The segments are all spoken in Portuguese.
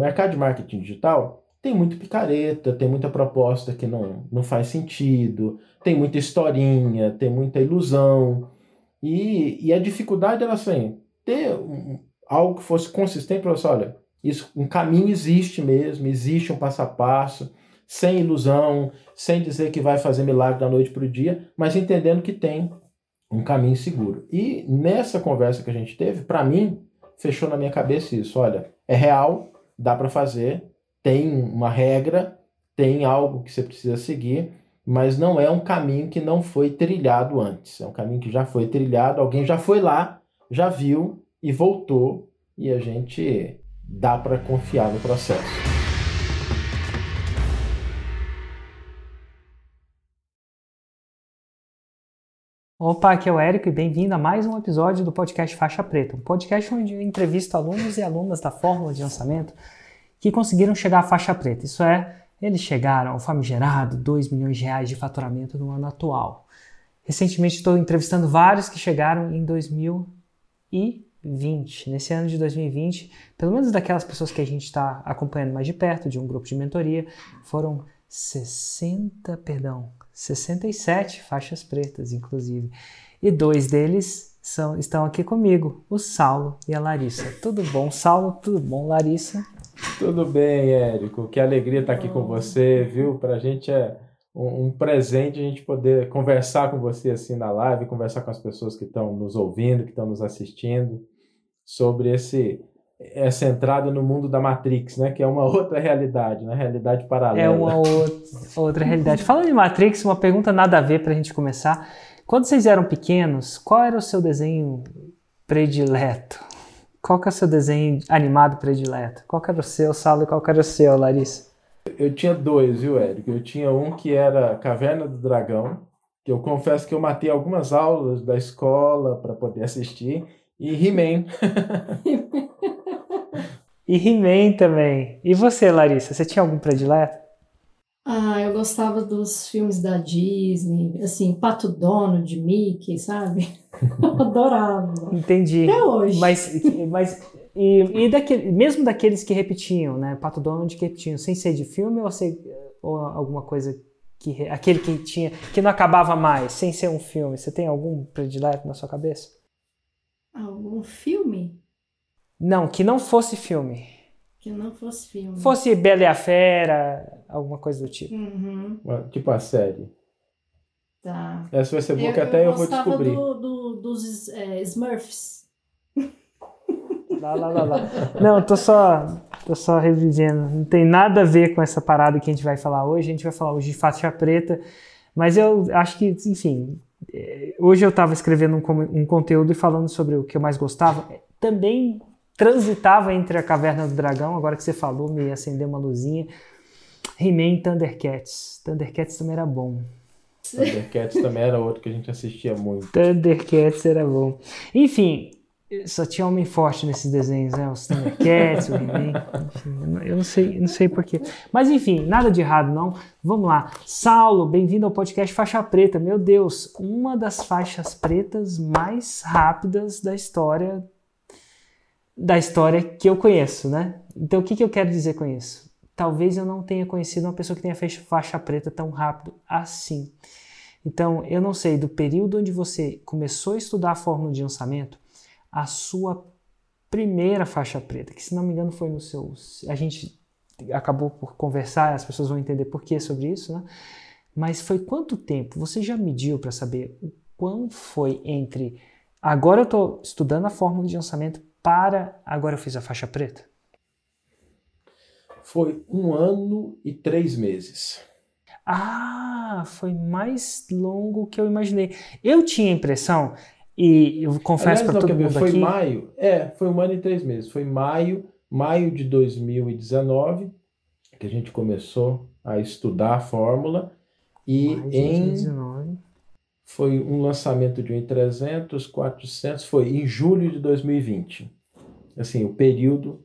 mercado de marketing digital tem muito picareta, tem muita proposta que não, não faz sentido, tem muita historinha, tem muita ilusão. E, e a dificuldade era assim, ter um, algo que fosse consistente para você, olha, isso, um caminho existe mesmo, existe um passo a passo, sem ilusão, sem dizer que vai fazer milagre da noite para o dia, mas entendendo que tem um caminho seguro. E nessa conversa que a gente teve, para mim, fechou na minha cabeça isso. Olha, é real, dá para fazer, tem uma regra, tem algo que você precisa seguir, mas não é um caminho que não foi trilhado antes. É um caminho que já foi trilhado, alguém já foi lá, já viu e voltou, e a gente dá para confiar no processo. Opa, aqui é o Érico e bem-vindo a mais um episódio do podcast Faixa Preta, um podcast onde eu entrevisto alunos e alunas da fórmula de lançamento que conseguiram chegar à faixa preta. Isso é, eles chegaram ao famigerado 2 milhões de reais de faturamento no ano atual. Recentemente estou entrevistando vários que chegaram em 2020. Nesse ano de 2020, pelo menos daquelas pessoas que a gente está acompanhando mais de perto, de um grupo de mentoria, foram 60, perdão, 67 faixas pretas, inclusive. E dois deles são, estão aqui comigo, o Saulo e a Larissa. Tudo bom, Saulo? Tudo bom, Larissa? Tudo bem, Érico. Que alegria estar aqui com você, viu? Para a gente é um, um, presente a gente poder conversar com você assim na live, conversar com as pessoas que estão nos ouvindo, que estão nos assistindo, sobre esse essa entrada no mundo da Matrix, né? Que é uma outra realidade, né? Realidade paralela. É uma outra, outra realidade. Falando de Matrix, uma pergunta nada a ver para a gente começar. Quando vocês eram pequenos, qual era o seu desenho predileto? Qual que é o seu desenho animado predileto? Qual que era o seu, Saulo, e qual que era o seu, Larissa? Eu tinha dois, viu, Érico? Eu tinha um que era Caverna do Dragão, que eu confesso que eu matei algumas aulas da escola para poder assistir, e He-Man. E He-Man também. E você, Larissa, você tinha algum predileto? Ah, eu gostava dos filmes da Disney, assim, Pato Dono de Mickey, sabe? Eu adorava. Entendi. Até hoje. Mas, mas e, e daquele, mesmo daqueles que repetiam, né? Pato Donald que repetiam, sem ser de filme ou, ser, ou alguma coisa que aquele que tinha que não acabava mais, sem ser um filme. Você tem algum predileto na sua cabeça? Algum filme? Não, que não fosse filme. Que não fosse filme. Fosse Bela e a Fera, alguma coisa do tipo. Uhum. Tipo a série. Tá. Essa vai ser boa que até eu, eu vou descobrir. Do, do, dos é, Smurfs. Lá, lá, lá, lá. Não, tô só, tô só revivendo. Não tem nada a ver com essa parada que a gente vai falar hoje. A gente vai falar hoje de faixa preta. Mas eu acho que, enfim, é, hoje eu estava escrevendo um, um conteúdo e falando sobre o que eu mais gostava. Também transitava entre a Caverna do Dragão, agora que você falou, me acendeu uma luzinha. He-Man e Thundercats. Thundercats também era bom. Thundercats também era outro que a gente assistia muito. Thundercats era bom. Enfim, só tinha homem forte nesses desenhos, né? Os Thundercats, o He-Man. Eu não sei, não sei porquê. Mas enfim, nada de errado, não. Vamos lá. Saulo, bem-vindo ao podcast Faixa Preta. Meu Deus, uma das faixas pretas mais rápidas da história da história que eu conheço, né? Então o que, que eu quero dizer com isso? Talvez eu não tenha conhecido uma pessoa que tenha feito faixa preta tão rápido assim. Então, eu não sei, do período onde você começou a estudar a fórmula de lançamento, a sua primeira faixa preta, que se não me engano foi no seu. A gente acabou por conversar, as pessoas vão entender por que sobre isso, né? Mas foi quanto tempo? Você já mediu para saber o quão foi entre agora eu estou estudando a fórmula de lançamento para agora eu fiz a faixa preta? Foi um ano e três meses. Ah, foi mais longo que eu imaginei. Eu tinha a impressão, e eu confesso para todo mundo foi aqui... Foi maio, é, foi um ano e três meses. Foi maio, maio de 2019, que a gente começou a estudar a fórmula. E maio em... 2019 foi um lançamento de um 300, 400, foi em julho de 2020. Assim, o período.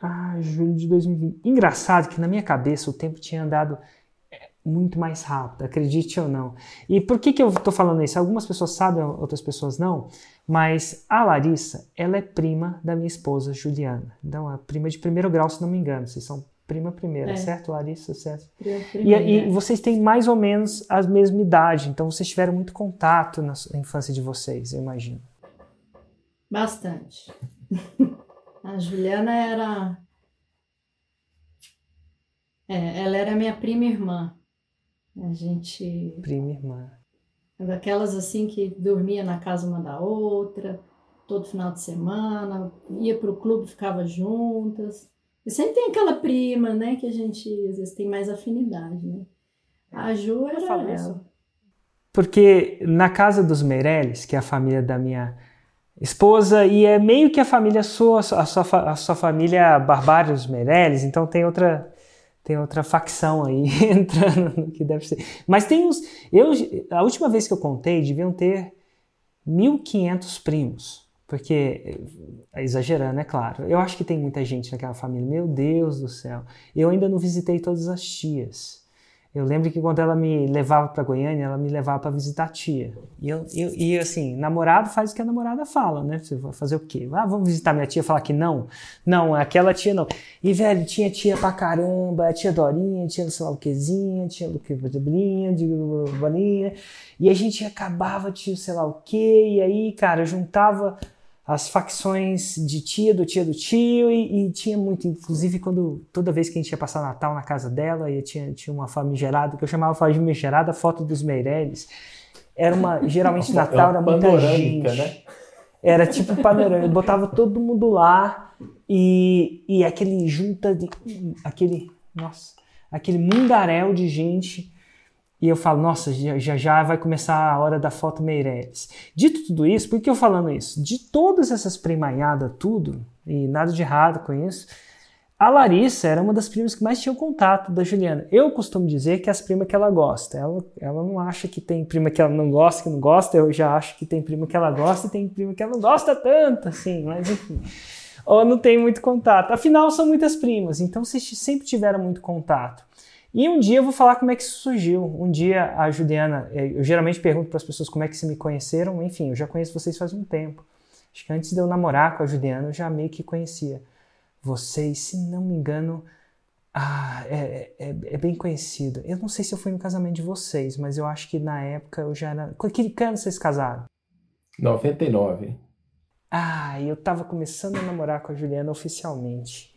Ah, julho de 2020. Engraçado que na minha cabeça o tempo tinha andado. muito mais rápido, acredite ou não. E por que, que eu estou falando isso? Algumas pessoas sabem, outras pessoas não, mas a Larissa, ela é prima da minha esposa, Juliana. Então, é prima de primeiro grau, se não me engano. Vocês são prima primeira, É. certo, Larissa? Certo. Prima E, primeira. e vocês têm mais ou menos a mesma idade, então vocês tiveram muito contato na infância de vocês, eu imagino. Bastante. A Juliana era. É, ela era minha prima irmã. A gente. Prima irmã. Daquelas assim que dormia na casa uma da outra, todo final de semana, ia pro clube, ficava juntas. E sempre tem aquela prima, né, que a gente às vezes tem mais afinidade, né? A Ju era ela. Porque na casa dos Meirelles, que é a família da minha esposa, e é meio que a família sua, a sua, a sua família Barbário dos Meirelles, então tem outra tem outra facção aí entrando no que deve ser. Mas tem uns, eu a última vez que eu contei deviam ter 1500 primos, porque é exagerando, é claro. Eu acho que tem muita gente naquela família. Meu Deus do céu. Eu ainda não visitei todas as tias. Eu lembro que quando ela me levava para Goiânia, ela me levava para visitar a tia. E, eu, eu- e assim, namorado faz o que a namorada fala, né? Você vai fazer o quê? Ah, vamos visitar minha tia falar que não? Não, aquela tia não. E, velho, tinha tia pra caramba, a tia Dorinha, tinha sei lá o quezinha, tinha o que Brinha, de Bolinha. E a gente acabava, tio, sei lá o quê. E aí, cara, juntava as facções de tia do tia do tio e, e tinha muito, inclusive quando toda vez que a gente ia passar Natal na casa dela e tinha, tinha uma famigerada que eu chamava famigerada foto dos Meirelles era uma geralmente Natal era muita panorâmica, gente né? era tipo panorama botava todo mundo lá e, e aquele junta de aquele nossa aquele mundaréu de gente e eu falo, nossa, já, já vai começar a hora da foto Meirelles. Dito tudo isso, por que eu falando isso? De todas essas primanhadas, tudo, e nada de errado com isso, a Larissa era uma das primas que mais tinham contato da Juliana. Eu costumo dizer que é as primas que ela gosta. Ela, ela não acha que tem prima que ela não gosta, que não gosta. Eu já acho que tem prima que ela gosta e tem prima que ela não gosta tanto, assim, mas enfim. Ou não tem muito contato. Afinal, são muitas primas, então vocês sempre tiveram muito contato. E um dia eu vou falar como é que isso surgiu. Um dia a Juliana, eh, eu geralmente pergunto para as pessoas como é que se me conheceram. Enfim, eu já conheço vocês faz um tempo. Acho que antes de eu namorar com a Juliana, eu já meio que conhecia vocês, se não me engano. Ah, é, é, é bem conhecido. Eu não sei se eu fui no casamento de vocês, mas eu acho que na época eu já era. Que que ano vocês casaram? 99. Ah, eu tava começando a namorar com a Juliana oficialmente.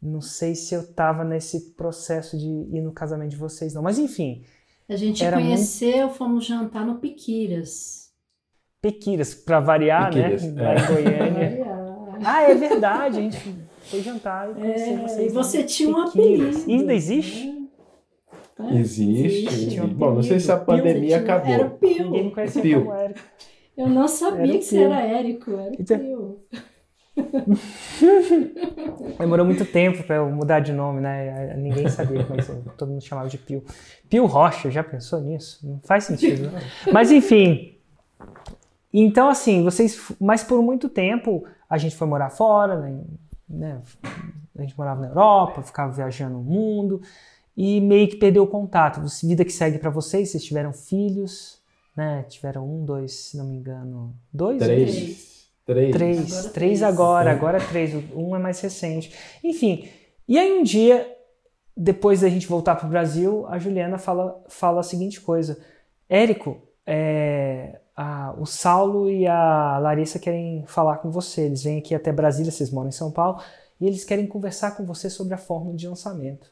Não sei se eu tava nesse processo de ir no casamento de vocês, não. Mas enfim, A gente conheceu, fomos jantar no Piquiras. Pequiras, pra variar, Pequiras, né? Lá é. em Goiânia. Ah, é verdade, a gente foi jantar e conheceu É, vocês. e você lá. tinha um apelido. Ainda existe? É, Existe. Existe um Bom, não sei se a pandemia tinha- acabou. Era o Pio. Ninguém me conhecia Pio. como Érico. Eu não sabia que você era Érico, era o Então- Pio. Demorou muito tempo pra eu mudar de nome, né? Ninguém sabia como é todo mundo chamava de Pio. Pio Rocha, já pensou nisso? Não faz sentido, né? Mas enfim. Então, assim, vocês. Mas por muito tempo a gente foi morar fora, né? né? A gente morava na Europa, ficava viajando o mundo e meio que perdeu o contato. Vida que segue pra vocês, vocês tiveram filhos, né? Tiveram um, dois, se não me engano. Dois? Três. Três. Três, Agora três três. agora, É. agora três, um é mais recente. Enfim, e aí um dia, depois da gente voltar para o Brasil, a Juliana fala, fala a seguinte coisa: Érico, é, a- o Saulo e a Larissa querem falar com você. Eles vêm aqui até Brasília, vocês moram em São Paulo, e eles querem conversar com você sobre a fórmula de lançamento.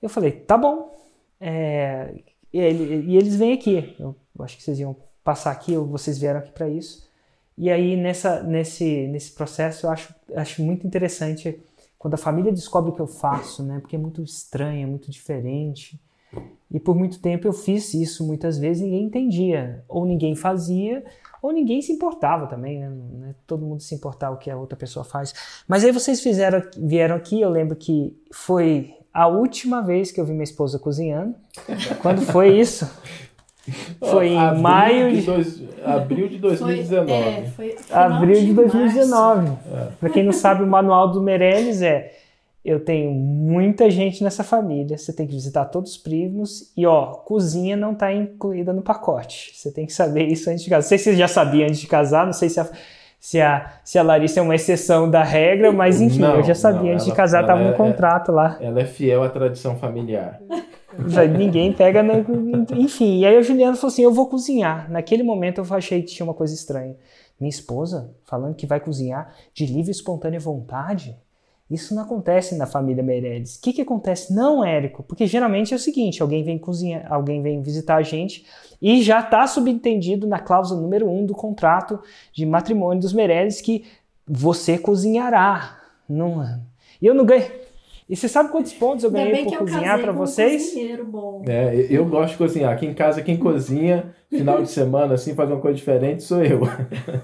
Eu falei, tá bom. É, e, ele- e eles vêm aqui. Eu acho que vocês iam passar aqui, ou vocês vieram aqui para isso. E aí, nessa, nesse, nesse processo, eu acho, acho muito interessante quando a família descobre o que eu faço, né? Porque é muito estranho, é muito diferente. E por muito tempo eu fiz isso muitas vezes e ninguém entendia. Ou ninguém fazia, ou ninguém se importava também, né? É todo mundo se importar o que a outra pessoa faz. Mas aí vocês fizeram, vieram aqui, eu lembro que foi a última vez que eu vi minha esposa cozinhando. Quando foi isso? Foi em Abril maio de de- dois- abril de Foi, 2019. é, foi Abril de março. 2019. Para quem não sabe, o manual do Meirelles é eu tenho muita gente nessa família, você tem que visitar todos os primos e ó, cozinha não está incluída no pacote. Você tem que saber isso antes de casar. Não sei se você já sabia antes de casar, não sei se a, se a, se a Larissa é uma exceção da regra, mas enfim, não, eu já sabia não, antes ela, de casar, estava no é, contrato lá. Ela é fiel à tradição familiar. Ninguém pega, no, enfim. E aí a Juliana falou assim: eu vou cozinhar. Naquele momento eu achei que tinha uma coisa estranha. Minha esposa falando que vai cozinhar de livre e espontânea vontade? Isso não acontece na família Meirelles. O que, que acontece? Não, Érico, porque geralmente é o seguinte: alguém vem cozinhar, alguém vem visitar a gente e já está subentendido na cláusula número 1 um do contrato de matrimônio dos Meirelles que você cozinhará. Não, eu não ganho. E você sabe quantos pontos eu ganhei por cozinhar para vocês? bom. É, eu gosto de cozinhar. Aqui em casa, quem cozinha, final de semana, assim, faz uma coisa diferente, sou eu.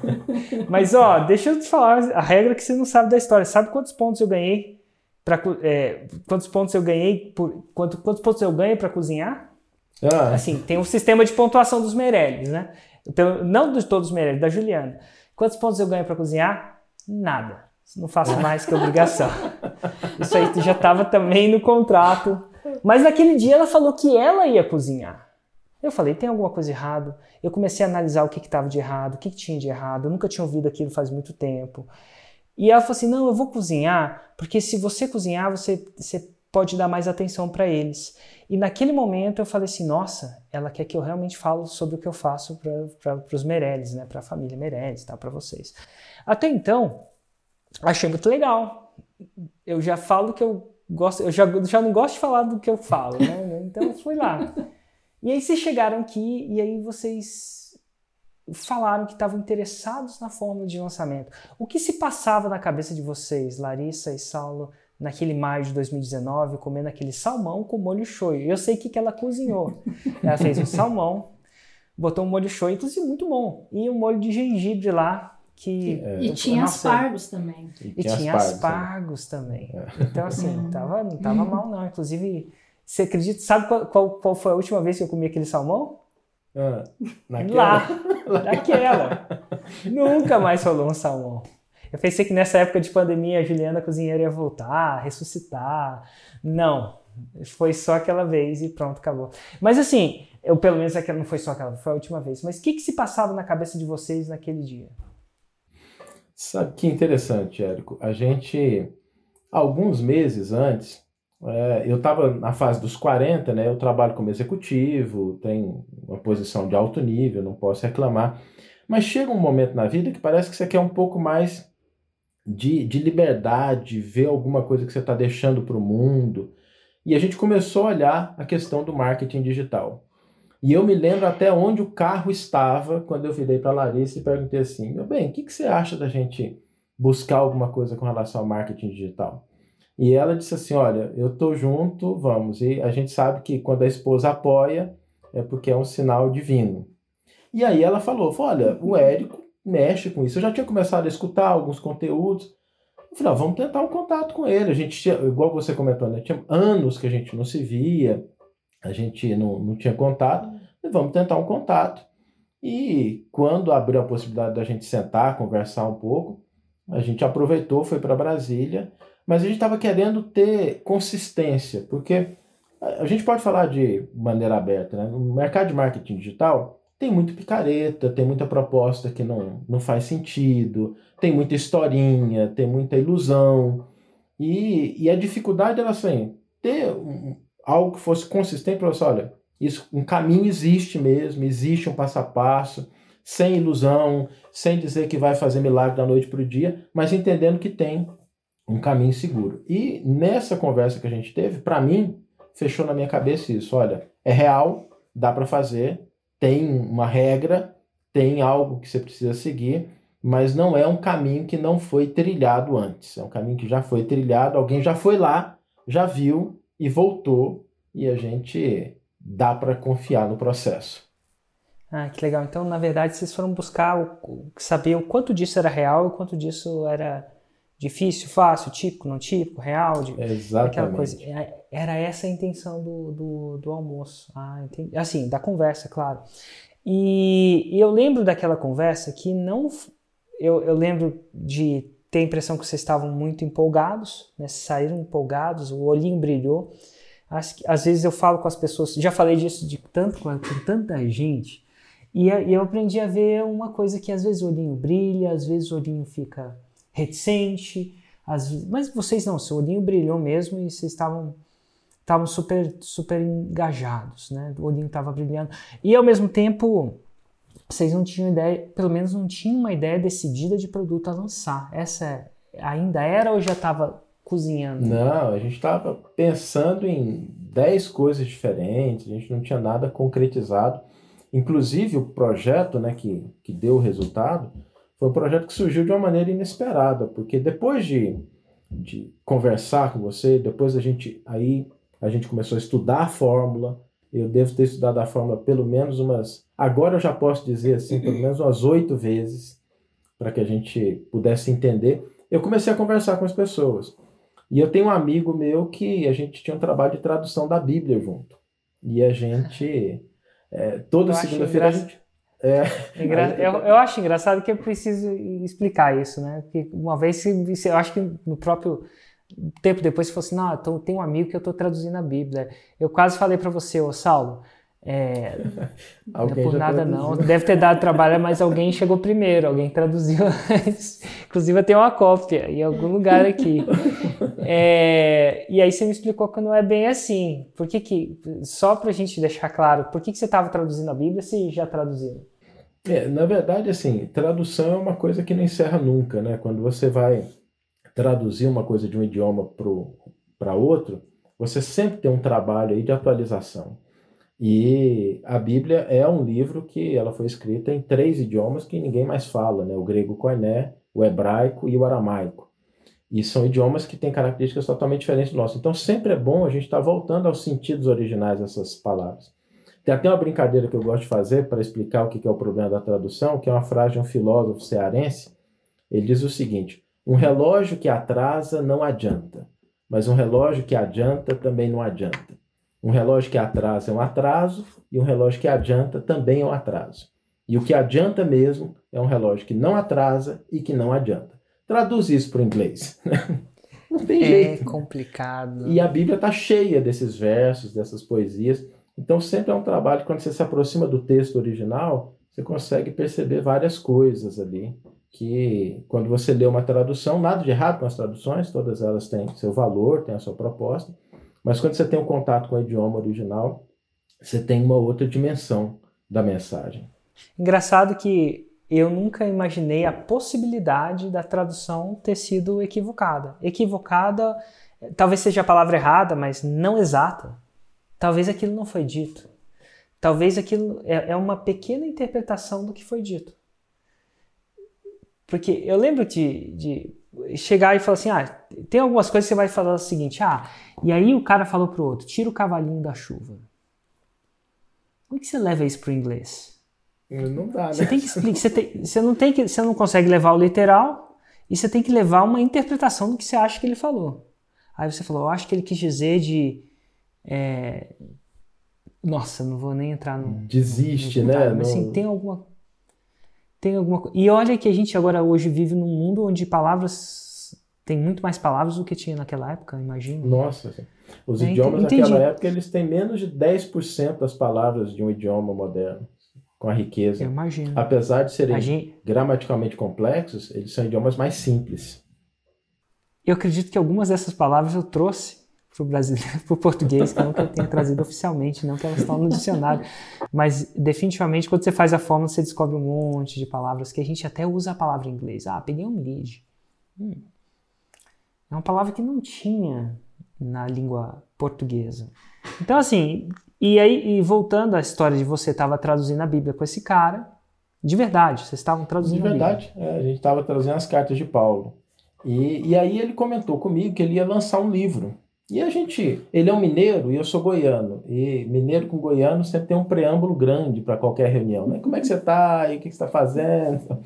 Mas, ó, deixa eu te falar a regra que você não sabe da história. Sabe quantos pontos eu ganhei? Pra, é, quantos pontos eu ganhei? Por, quanto, quantos pontos eu ganho para cozinhar? Ah. Assim, tem um sistema de pontuação dos Meirelles, né? Então, não de todos os Meirelles, da Juliana. Quantos pontos eu ganho para cozinhar? Nada. Não faço mais que obrigação. Isso aí já estava também no contrato. Mas naquele dia ela falou que ela ia cozinhar. Eu falei, tem alguma coisa errada? Eu comecei a analisar o que estava de errado, o que, que, tinha de errado. Eu nunca tinha ouvido aquilo faz muito tempo. E ela falou assim: não, eu vou cozinhar, porque se você cozinhar, você, você pode dar mais atenção para eles. E naquele momento eu falei assim: nossa, ela quer que eu realmente falo sobre o que eu faço para os Meirelles, né? para a família Meirelles, tá? para vocês. Até então, achei muito legal. Eu já falo que eu gosto, eu já, já não gosto de falar do que eu falo, né? Então fui lá. E aí vocês chegaram aqui e aí vocês falaram que estavam interessados na fórmula de lançamento. O que se passava na cabeça de vocês, Larissa e Saulo, naquele maio de 2019, comendo aquele salmão com molho shoyu? Eu sei o que, que ela cozinhou. Ela fez um salmão, botou um molho shoyu, inclusive muito bom, e um molho de gengibre lá, que é, e tinha nossa, aspargos também. E, e tinha aspargos, é. também. É. Então, assim, tava, não tava mal, não. Inclusive, você acredita, sabe qual, qual, qual, foi a última vez que eu comi aquele salmão? Ah, naquela. Lá, naquela. Nunca mais rolou um salmão. Eu pensei que nessa época de pandemia a Juliana cozinheira ia voltar, ressuscitar. Não, foi só aquela vez e pronto, acabou. Mas assim, eu pelo menos aquela não foi só aquela, foi a última vez. Mas o que, que se passava na cabeça de vocês naquele dia? Sabe que interessante, Érico? A gente, alguns meses antes, é, eu estava na fase dos 40, né? Eu trabalho como executivo, tenho uma posição de alto nível, não posso reclamar. Mas chega um momento na vida que parece que você quer um pouco mais de, de liberdade, ver alguma coisa que você está deixando para o mundo. E a gente começou a olhar a questão do marketing digital. E eu me lembro até onde o carro estava quando eu virei para Larissa e perguntei assim: meu bem, o que, que você acha da gente buscar alguma coisa com relação ao marketing digital? E ela disse assim: olha, eu tô junto, vamos. E a gente sabe que quando a esposa apoia é porque é um sinal divino. E aí ela falou: olha, o Érico mexe com isso. Eu já tinha começado a escutar alguns conteúdos. Eu falei: ah, vamos tentar um contato com ele. A gente tinha, igual você comentou, né? Tinha anos que a gente não se via a gente não, não tinha contato, vamos tentar um contato. E quando abriu a possibilidade da gente sentar, conversar um pouco, a gente aproveitou, foi para Brasília, mas a gente estava querendo ter consistência, porque a gente pode falar de maneira aberta, né? No mercado de marketing digital tem muito picareta, tem muita proposta que não, não faz sentido, tem muita historinha, tem muita ilusão. E, e a dificuldade era assim, ter algo que fosse consistente para você, olha, isso, um caminho existe mesmo, existe um passo a passo, sem ilusão, sem dizer que vai fazer milagre da noite para o dia, mas entendendo que tem um caminho seguro. E nessa conversa que a gente teve, para mim, fechou na minha cabeça isso, olha, é real, dá para fazer, tem uma regra, tem algo que você precisa seguir, mas não é um caminho que não foi trilhado antes. É um caminho que já foi trilhado, alguém já foi lá, já viu e voltou e a gente dá para confiar no processo. Ah, que legal. Então, na verdade, vocês foram buscar o, saber o quanto disso era real e o quanto disso era difícil, fácil, típico, não típico, real, de, Exatamente. aquela coisa. É, era essa a intenção do, do, do almoço. Ah, entendi. Assim, da conversa, claro. E, e, eu lembro daquela conversa que não. Eu, eu lembro de tenho a impressão que vocês estavam muito empolgados, né? saíram empolgados, o olhinho brilhou. Às, às vezes eu falo com as pessoas, já falei disso de tanto com tanta gente, e, e eu aprendi a ver uma coisa que às vezes o olhinho brilha, às vezes o olhinho fica reticente, às, mas vocês não, seu olhinho brilhou mesmo e vocês estavam estavam super super engajados, né? O olhinho estava brilhando e ao mesmo tempo vocês não tinham ideia, pelo menos não tinham uma ideia decidida de produto a lançar. Essa ainda era ou já estava cozinhando? Não, a gente estava pensando em 10 coisas diferentes, a gente não tinha nada concretizado. Inclusive, o projeto né, que, que deu o resultado foi um projeto que surgiu de uma maneira inesperada, porque depois de, de conversar com você, depois a gente aí a gente começou a estudar a fórmula. Eu devo ter estudado a fórmula pelo menos umas. Agora eu já posso dizer assim, pelo menos umas oito vezes, para que a gente pudesse entender. Eu comecei a conversar com as pessoas. E eu tenho um amigo meu que a gente tinha um trabalho de tradução da Bíblia junto. E a gente. É, toda segunda-feira a gente. É, Engra... eu, eu, acho engraçado que eu preciso explicar isso, né? Porque uma vez, eu acho que no próprio tempo depois, falou assim: não, então, tem um amigo que eu estou traduzindo a Bíblia. Eu quase falei para você, ô Saulo, é, não é por nada traduziu. não, deve ter dado trabalho, mas alguém chegou primeiro, alguém traduziu Inclusive eu tenho uma cópia em algum lugar aqui. É, e aí você me explicou que não é bem assim. Por que que, só para a gente deixar claro, por que, que você estava traduzindo a Bíblia se já traduziu? É, na verdade, assim, tradução é uma coisa que não encerra nunca, né? Quando você vai traduzir uma coisa de um idioma para outro, você sempre tem um trabalho aí de atualização. E a Bíblia é um livro que ela foi escrita em três idiomas que ninguém mais fala, né? O grego koiné, o hebraico e o aramaico. E são idiomas que têm características totalmente diferentes do nosso. Então sempre é bom a gente estar tá voltando aos sentidos originais dessas palavras. Tem até uma brincadeira que eu gosto de fazer para explicar o que é o problema da tradução, que é uma frase de um filósofo cearense. Ele diz o seguinte: um relógio que atrasa não adianta, mas um relógio que adianta também não adianta. Um relógio que atrasa é um atraso e um relógio que adianta também é um atraso. E o que adianta mesmo é um relógio que não atrasa e que não adianta. Traduz isso para o inglês. não tem é jeito. É complicado. E a Bíblia está cheia desses versos, dessas poesias. Então sempre é um trabalho, quando você se aproxima do texto original, você consegue perceber várias coisas ali. Que quando você lê uma tradução, nada de errado com as traduções, todas elas têm seu valor, têm a sua proposta mas quando você tem um contato com o idioma original, você tem uma outra dimensão da mensagem. Engraçado que eu nunca imaginei a possibilidade da tradução ter sido equivocada. Equivocada, talvez seja a palavra errada, mas não exata. Talvez aquilo não foi dito. Talvez aquilo é, é uma pequena interpretação do que foi dito. Porque eu lembro de, de chegar e falar assim: ah, tem algumas coisas que você vai falar o seguinte, ah, e aí o cara falou pro outro: tira o cavalinho da chuva. Como é que você leva isso pro inglês? Não dá, né? Você tem que explicar, você, tem, você não tem que, você não consegue levar o literal e você tem que levar uma interpretação do que você acha que ele falou. Aí você falou, eu acho que ele quis dizer de é... nossa, não vou nem entrar no desiste, no, no né? Mas assim, tem alguma tem alguma E olha que a gente agora hoje vive num mundo onde palavras tem muito mais palavras do que tinha naquela época, imagina. Nossa, os é, idiomas entendi. naquela época eles têm menos de 10% das palavras de um idioma moderno, com a riqueza. Eu imagino. Apesar de serem gente... gramaticalmente complexos, eles são idiomas mais simples. Eu acredito que algumas dessas palavras eu trouxe para o brasileiro, para o português, que eu nunca tenho trazido oficialmente, não que elas estão no dicionário. Mas definitivamente, quando você faz a fórmula, você descobre um monte de palavras que a gente até usa a palavra em inglês. Ah, peguei um lead. Hum. É uma palavra que não tinha na língua portuguesa. Então, assim, e aí, e voltando à história de você estava traduzindo a Bíblia com esse cara, de verdade, vocês estavam traduzindo De verdade, a, é, a gente estava traduzindo as cartas de Paulo. E, e aí ele comentou comigo que ele ia lançar um livro. E a gente, ele é um mineiro e eu sou goiano. E mineiro com goiano sempre tem um preâmbulo grande para qualquer reunião. Né? Como é que você está? E o que você está fazendo?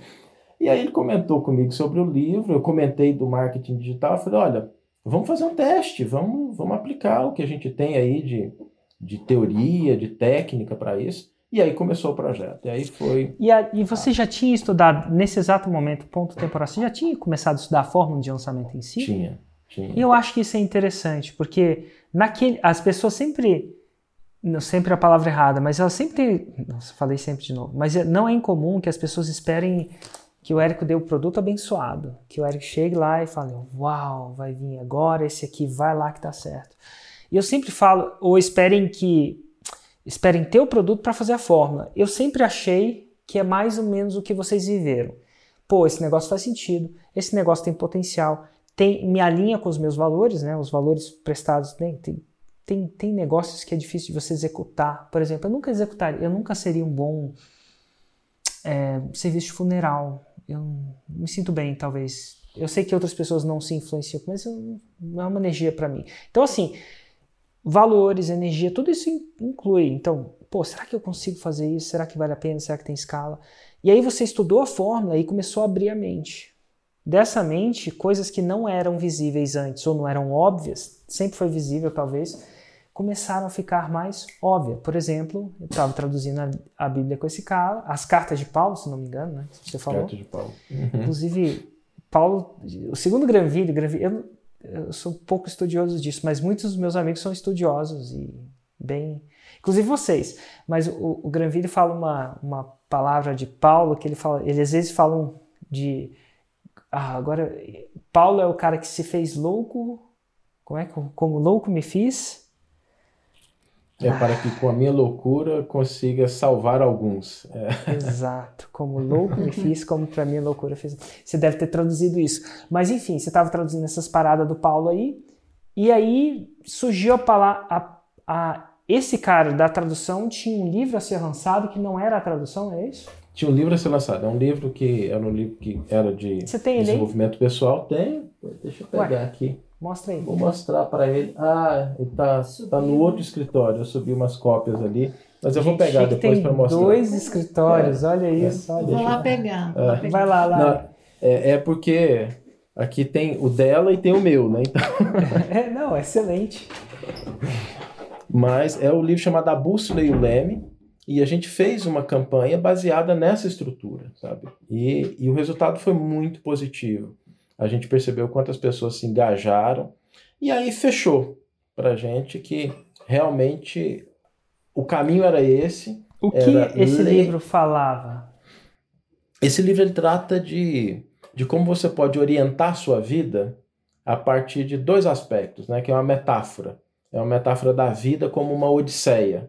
E aí ele comentou comigo sobre o livro, eu comentei do marketing digital, eu falei, olha, vamos fazer um teste, vamos, vamos aplicar o que a gente tem aí de, de teoria, de técnica para isso. E aí começou o projeto. E aí foi. E, a, e você já tinha estudado, nesse exato momento, ponto temporal, você já tinha começado a estudar a fórmula de lançamento em si? Tinha, tinha. E eu acho que isso é interessante, porque naquele, as pessoas sempre. Não sempre a palavra errada, mas elas sempre. Nossa, falei sempre de novo. Mas não é incomum que as pessoas esperem que o Érico dê o produto abençoado. Que o Érico chegue lá e fale: Uau, vai vir agora, esse aqui vai lá que tá certo. E eu sempre falo, ou esperem que esperem ter o produto para fazer a fórmula. Eu sempre achei que é mais ou menos o que vocês viveram. Pô, esse negócio faz sentido, esse negócio tem potencial, tem me alinha com os meus valores, né? Os valores prestados tem, tem, tem, tem negócios que é difícil de você executar. Por exemplo, eu nunca executaria, eu nunca seria um bom é, serviço de funeral. Eu me sinto bem, talvez. Eu sei que outras pessoas não se influenciam, mas eu, não é uma energia para mim. Então, assim, valores, energia, tudo isso inclui. Então, pô, será que eu consigo fazer isso? Será que vale a pena? Será que tem escala? E aí você estudou a fórmula e começou a abrir a mente. Dessa mente, coisas que não eram visíveis antes ou não eram óbvias, sempre foi visível talvez, começaram a ficar mais óbvias. Por exemplo, eu estava traduzindo a, a, Bíblia com esse cara, as cartas de Paulo, se não me engano, né? Você falou. Cartas de Paulo. Uhum. Inclusive, Paulo, o segundo Granville, Granville eu, eu sou pouco estudioso disso, mas muitos dos meus amigos são estudiosos e bem. Inclusive vocês. Mas o, o Granville fala uma, uma palavra de Paulo que ele fala. Ele às vezes falam de. Ah, agora. Paulo é o cara que se fez louco. Como é? Como louco me fiz. É para que com a minha loucura consiga salvar alguns. É. Exato. Como louco me fiz, como para minha loucura fez. Você deve ter traduzido isso. Mas enfim, você estava traduzindo essas paradas do Paulo aí, e aí surgiu a palavra. A, a, esse cara da tradução tinha um livro a ser lançado que não era a tradução, é isso? Tinha um livro a ser lançado. É um livro que era um livro que era de desenvolvimento pessoal. Tem. Deixa eu pegar Ué. aqui. Mostra aí. Vou mostrar para ele. Ah, ele tá, tá no outro escritório. Eu subi umas cópias ali. Mas eu vou pegar depois para mostrar. dois escritórios, é, olha isso. É. Vou lá pegar. É. Vai lá, lá. Não, é, é, porque aqui tem o dela e tem o meu, né? Então... é, não, excelente. Mas é o livro chamado A Bússola e o Leme. E a gente fez uma campanha baseada nessa estrutura, sabe? E, e o resultado foi muito positivo a gente percebeu quantas pessoas se engajaram e aí fechou para gente que realmente o caminho era esse. O que esse ler... livro falava? Esse livro ele trata de, de como você pode orientar sua vida a partir de dois aspectos, né? Que é uma metáfora. É uma metáfora da vida como uma odisseia,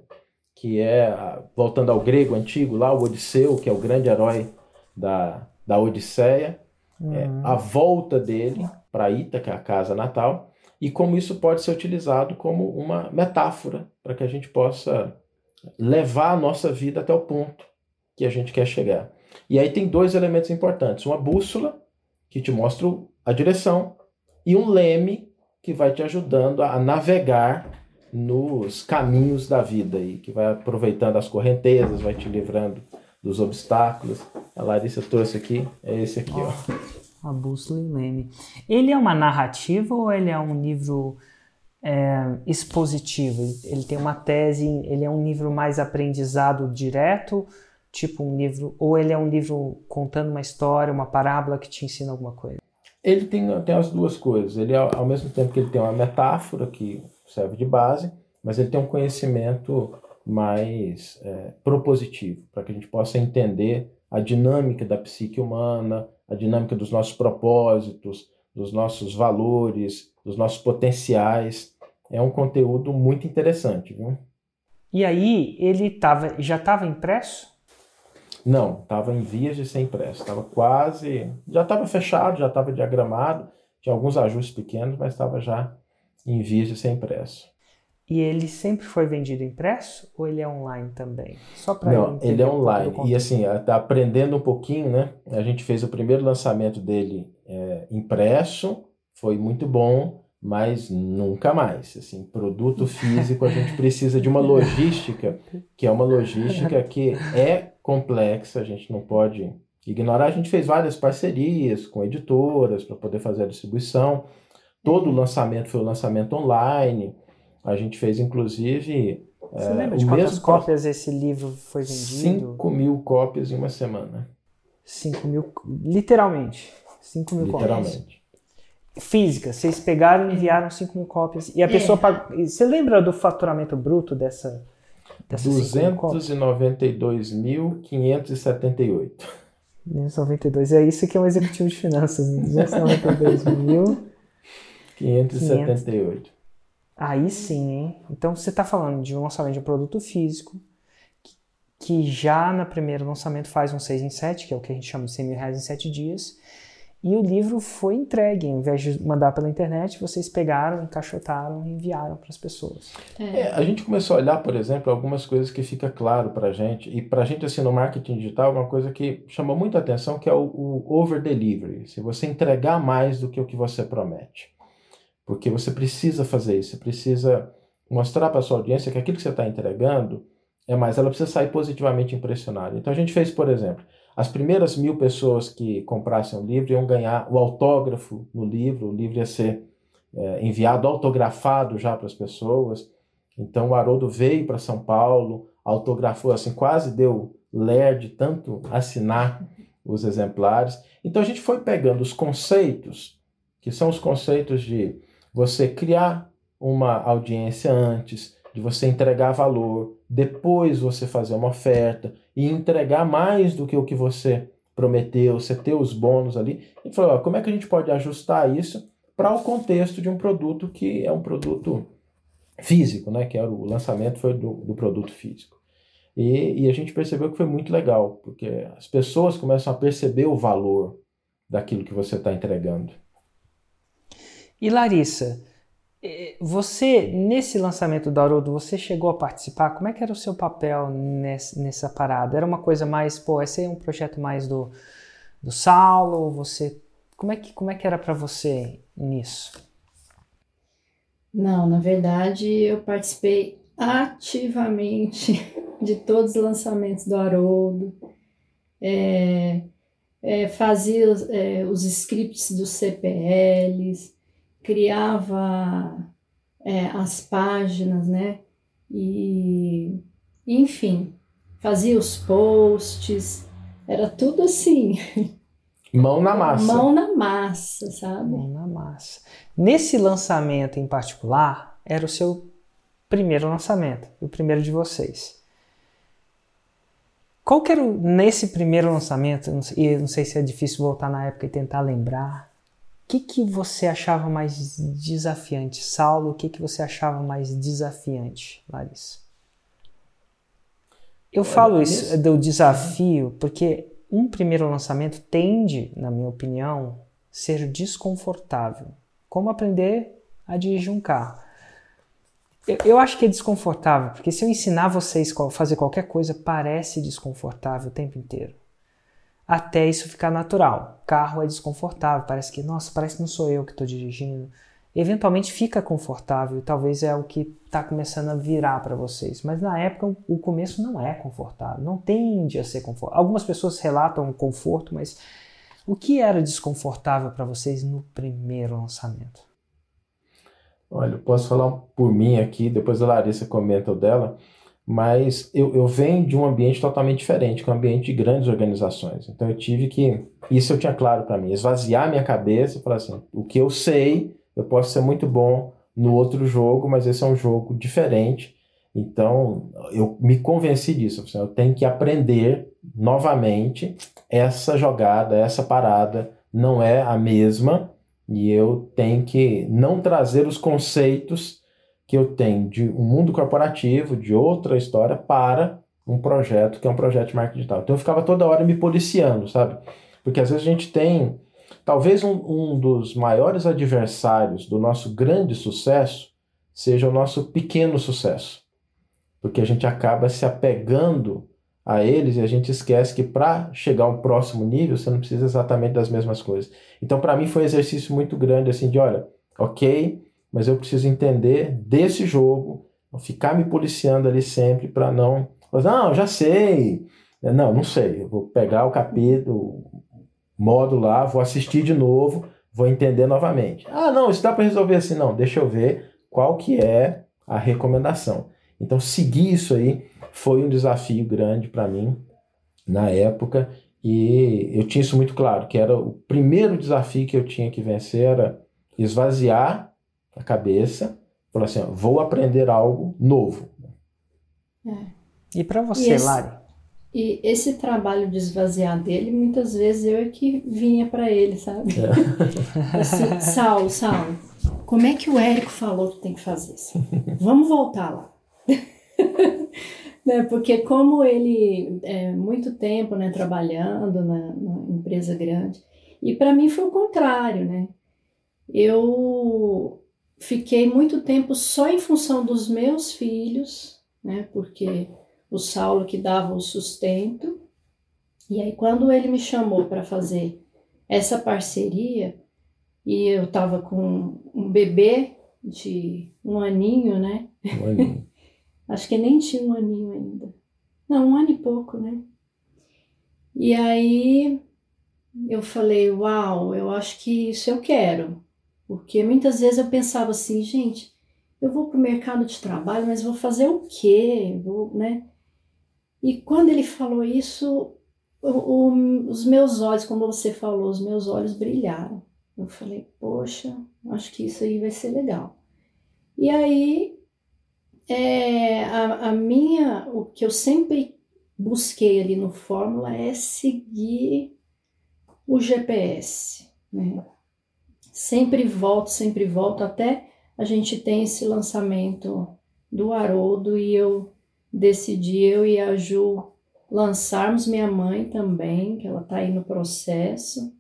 que é, voltando ao grego antigo, lá o Odisseu, que é o grande herói da, da Odisseia, é, uhum. a volta dele para Ítaca, a casa natal, e como isso pode ser utilizado como uma metáfora para que a gente possa levar a nossa vida até o ponto que a gente quer chegar. E aí tem dois elementos importantes: uma bússola, que te mostra a direção, e um leme, que vai te ajudando a navegar nos caminhos da vida, e que vai aproveitando as correntezas, vai te livrando dos obstáculos. A Larissa trouxe aqui, é esse aqui, ó. A Bússola e Leme. Ele é uma narrativa ou ele é um livro é, expositivo? Ele tem uma tese, ele é um livro mais aprendizado direto, tipo um livro, ou ele é um livro contando uma história, uma parábola que te ensina alguma coisa? Ele tem, tem as duas coisas. Ele, ao mesmo tempo que ele tem uma metáfora que serve de base, mas ele tem um conhecimento mais é, propositivo, para que a gente possa entender a dinâmica da psique humana, a dinâmica dos nossos propósitos, dos nossos valores, dos nossos potenciais. É um conteúdo muito interessante, viu? E aí, ele tava, já estava impresso? Não, estava em vias de ser impresso. Estava quase. Já estava fechado, já estava diagramado. Tinha alguns ajustes pequenos, mas estava já em de ser impresso. E ele sempre foi vendido impresso ou ele é online também? Só para Não, ele é online. Um e assim, tá aprendendo um pouquinho, né? A gente fez o primeiro lançamento dele é, impresso, foi muito bom, mas nunca mais. Assim, produto físico a gente precisa de uma logística, que é uma logística que é complexa, a gente não pode ignorar. A gente fez várias parcerias com editoras para poder fazer a distribuição. Todo o lançamento foi o lançamento online. A gente fez, inclusive, Você é, lembra de quantas cópias esse livro foi vendido? 5 mil cópias em uma semana. 5 mil, literalmente. 5 mil literalmente. cópias. Física, vocês pegaram e enviaram 5 mil cópias. E a pessoa é. pagou. Você lembra do faturamento bruto dessa? dessa 292.578. 292. É isso que é um executivo de finanças. 292.578. Aí sim, hein? Então você está falando de um lançamento de um produto físico que, que já no primeiro lançamento faz um 6 em 7, que é o que a gente chama de 100 mil reais em 7 dias. E o livro foi entregue, em vez de mandar pela internet, vocês pegaram, encaixotaram e enviaram para as pessoas. É. É, a gente começou a olhar, por exemplo, algumas coisas que fica claro para a gente, e para a gente, assim, no marketing digital, uma coisa que chama muita atenção, que é o, o over-delivery. Se você entregar mais do que o que você promete. Porque você precisa fazer isso, você precisa mostrar para a sua audiência que aquilo que você está entregando é mais, ela precisa sair positivamente impressionada. Então a gente fez, por exemplo, as primeiras mil pessoas que comprassem o livro iam ganhar o autógrafo no livro, o livro ia ser é, enviado autografado já para as pessoas. Então o Haroldo veio para São Paulo, autografou assim, quase deu ler de tanto assinar os exemplares. Então a gente foi pegando os conceitos, que são os conceitos de você criar uma audiência antes, de você entregar valor, depois você fazer uma oferta e entregar mais do que o que você prometeu, você ter os bônus ali. E falou, como é que a gente pode ajustar isso para o contexto de um produto que é um produto físico, né? Que era o lançamento foi do, do produto físico. E, e a gente percebeu que foi muito legal, porque as pessoas começam a perceber o valor daquilo que você está entregando. E Larissa, eh, você, nesse lançamento do Haroldo, você chegou a participar? Como é que era o seu papel nessa, parada? Era uma coisa mais, pô, esse é um projeto mais do, do Saulo? Você, como é que, como é que era para você nisso? Não, na verdade eu participei ativamente de todos os lançamentos do Haroldo. É, é, fazia é, os scripts dos CPLs, criava é, as páginas, né? E, enfim, fazia os posts, era tudo assim. Mão na massa. Mão na massa, sabe? Mão na massa. Nesse lançamento em particular, era o seu primeiro lançamento, o primeiro de vocês. Qual que era o, nesse primeiro lançamento, e não sei se é difícil voltar na época e tentar lembrar, que, que você achava mais desafiante? Saulo, o que, que você achava mais desafiante, Larissa? Eu falo isso do desafio porque um primeiro lançamento tende, na minha opinião, ser desconfortável. Como aprender a dirigir um carro. Eu, eu acho que é desconfortável, porque se eu ensinar vocês a fazer qualquer coisa, parece desconfortável o tempo inteiro até isso ficar natural. Carro é desconfortável, parece que, nossa, parece que não sou eu que estou dirigindo. Eventualmente fica confortável, talvez é o que está começando a virar para vocês. Mas na época o começo não é confortável, não tende a ser confortável. Algumas pessoas relatam conforto, mas o que era desconfortável para vocês no primeiro lançamento? Olha, eu posso falar por mim aqui, depois a Larissa comenta o dela mas eu, eu venho de um ambiente totalmente diferente, que é um ambiente de grandes organizações. Então eu tive que, isso eu tinha claro para mim, esvaziar minha cabeça e falar assim: o que eu sei, eu posso ser muito bom no outro jogo, mas esse é um jogo diferente. Então eu me convenci disso. Eu tenho que aprender novamente essa jogada, essa parada não é a mesma e eu tenho que não trazer os conceitos que eu tenho de um mundo corporativo, de outra história, para um projeto que é um projeto de marketing digital. Então eu ficava toda hora me policiando, sabe? Porque às vezes a gente tem. Talvez um, um dos maiores adversários do nosso grande sucesso seja o nosso pequeno sucesso. Porque a gente acaba se apegando a eles e a gente esquece que para chegar a um próximo nível você não precisa exatamente das mesmas coisas. Então, para mim, foi um exercício muito grande assim de: olha, ok, mas eu preciso entender desse jogo, ficar me policiando ali sempre para não. Não, já sei. Não, não sei. Eu vou pegar o capítulo, modo lá, vou assistir de novo, vou entender novamente. Ah, não, isso dá para resolver assim. Não, deixa eu ver qual que é a recomendação. Então, seguir isso aí foi um desafio grande para mim na época e eu tinha isso muito claro, que era o primeiro desafio que eu tinha que vencer era esvaziar a cabeça, falar assim, ó, vou aprender algo novo. É. E para você, e esse, Lari? E esse trabalho de esvaziar dele, muitas vezes eu é que vinha para ele, sabe? É. assim, Saulo, Saulo, como é que o Érico falou que tem que fazer isso? Vamos voltar lá. né, porque como ele é muito tempo né, trabalhando na, na empresa grande, e para mim foi o contrário, né? Eu fiquei muito tempo só em função dos meus filhos, né? Porque o Saulo que dava o sustento. E aí quando ele me chamou para fazer essa parceria, e eu estava com um bebê de um aninho, né? Um aninho. Acho que nem tinha um aninho ainda. Não, um ano e pouco, né? E aí eu falei, uau, eu acho que isso eu quero. Porque muitas vezes eu pensava assim, gente, eu vou para o mercado de trabalho, mas vou fazer o quê? Vou, né? E quando ele falou isso, o, o, os meus olhos, como você falou, os meus olhos brilharam. Eu falei, poxa, acho que isso aí vai ser legal. E aí é, a, a minha, o que eu sempre busquei ali no Fórmula é seguir o GPS, né? Sempre volto, sempre volto, até a gente tem esse lançamento do Haroldo e eu decidi, eu e a Ju, lançarmos minha mãe também, que ela está aí no processo.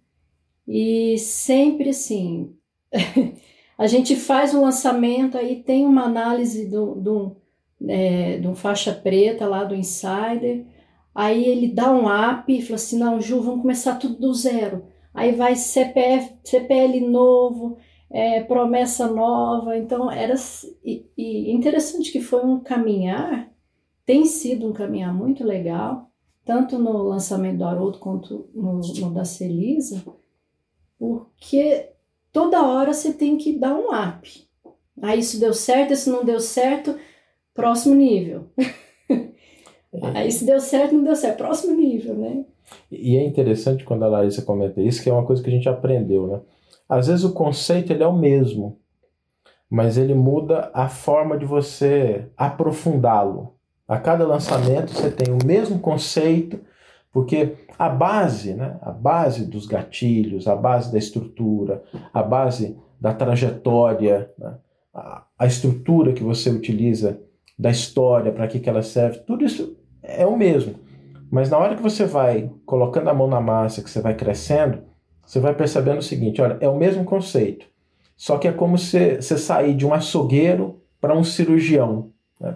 E sempre assim, A gente faz um lançamento, aí tem uma análise do, do, é, um faixa preta lá do Insider, aí ele dá um app e fala assim, não, Ju, vamos começar tudo do zero. Aí vai CPF, CPL novo, é, promessa nova, então era e, e interessante que foi um caminhar, tem sido um caminhar muito legal, tanto no lançamento do Haroldo quanto no, no da Celisa, porque toda hora você tem que dar um up. Aí isso deu certo, isso não deu certo, próximo nível. Aí se deu certo, não deu certo, próximo nível, né? E é interessante quando a Larissa comenta isso, que é uma coisa que a gente aprendeu, né? Às vezes o conceito ele é o mesmo, mas ele muda a forma de você aprofundá-lo. A cada lançamento você tem o mesmo conceito, porque a base, né, a base dos gatilhos, a base da estrutura, a base da trajetória, né, a, a estrutura que você utiliza da história, para que, que ela serve, tudo isso é o mesmo. Mas na hora que você vai colocando a mão na massa, que você vai crescendo, você vai percebendo o seguinte: olha, é o mesmo conceito. Só que é como se você sair de um açougueiro para um cirurgião. Né?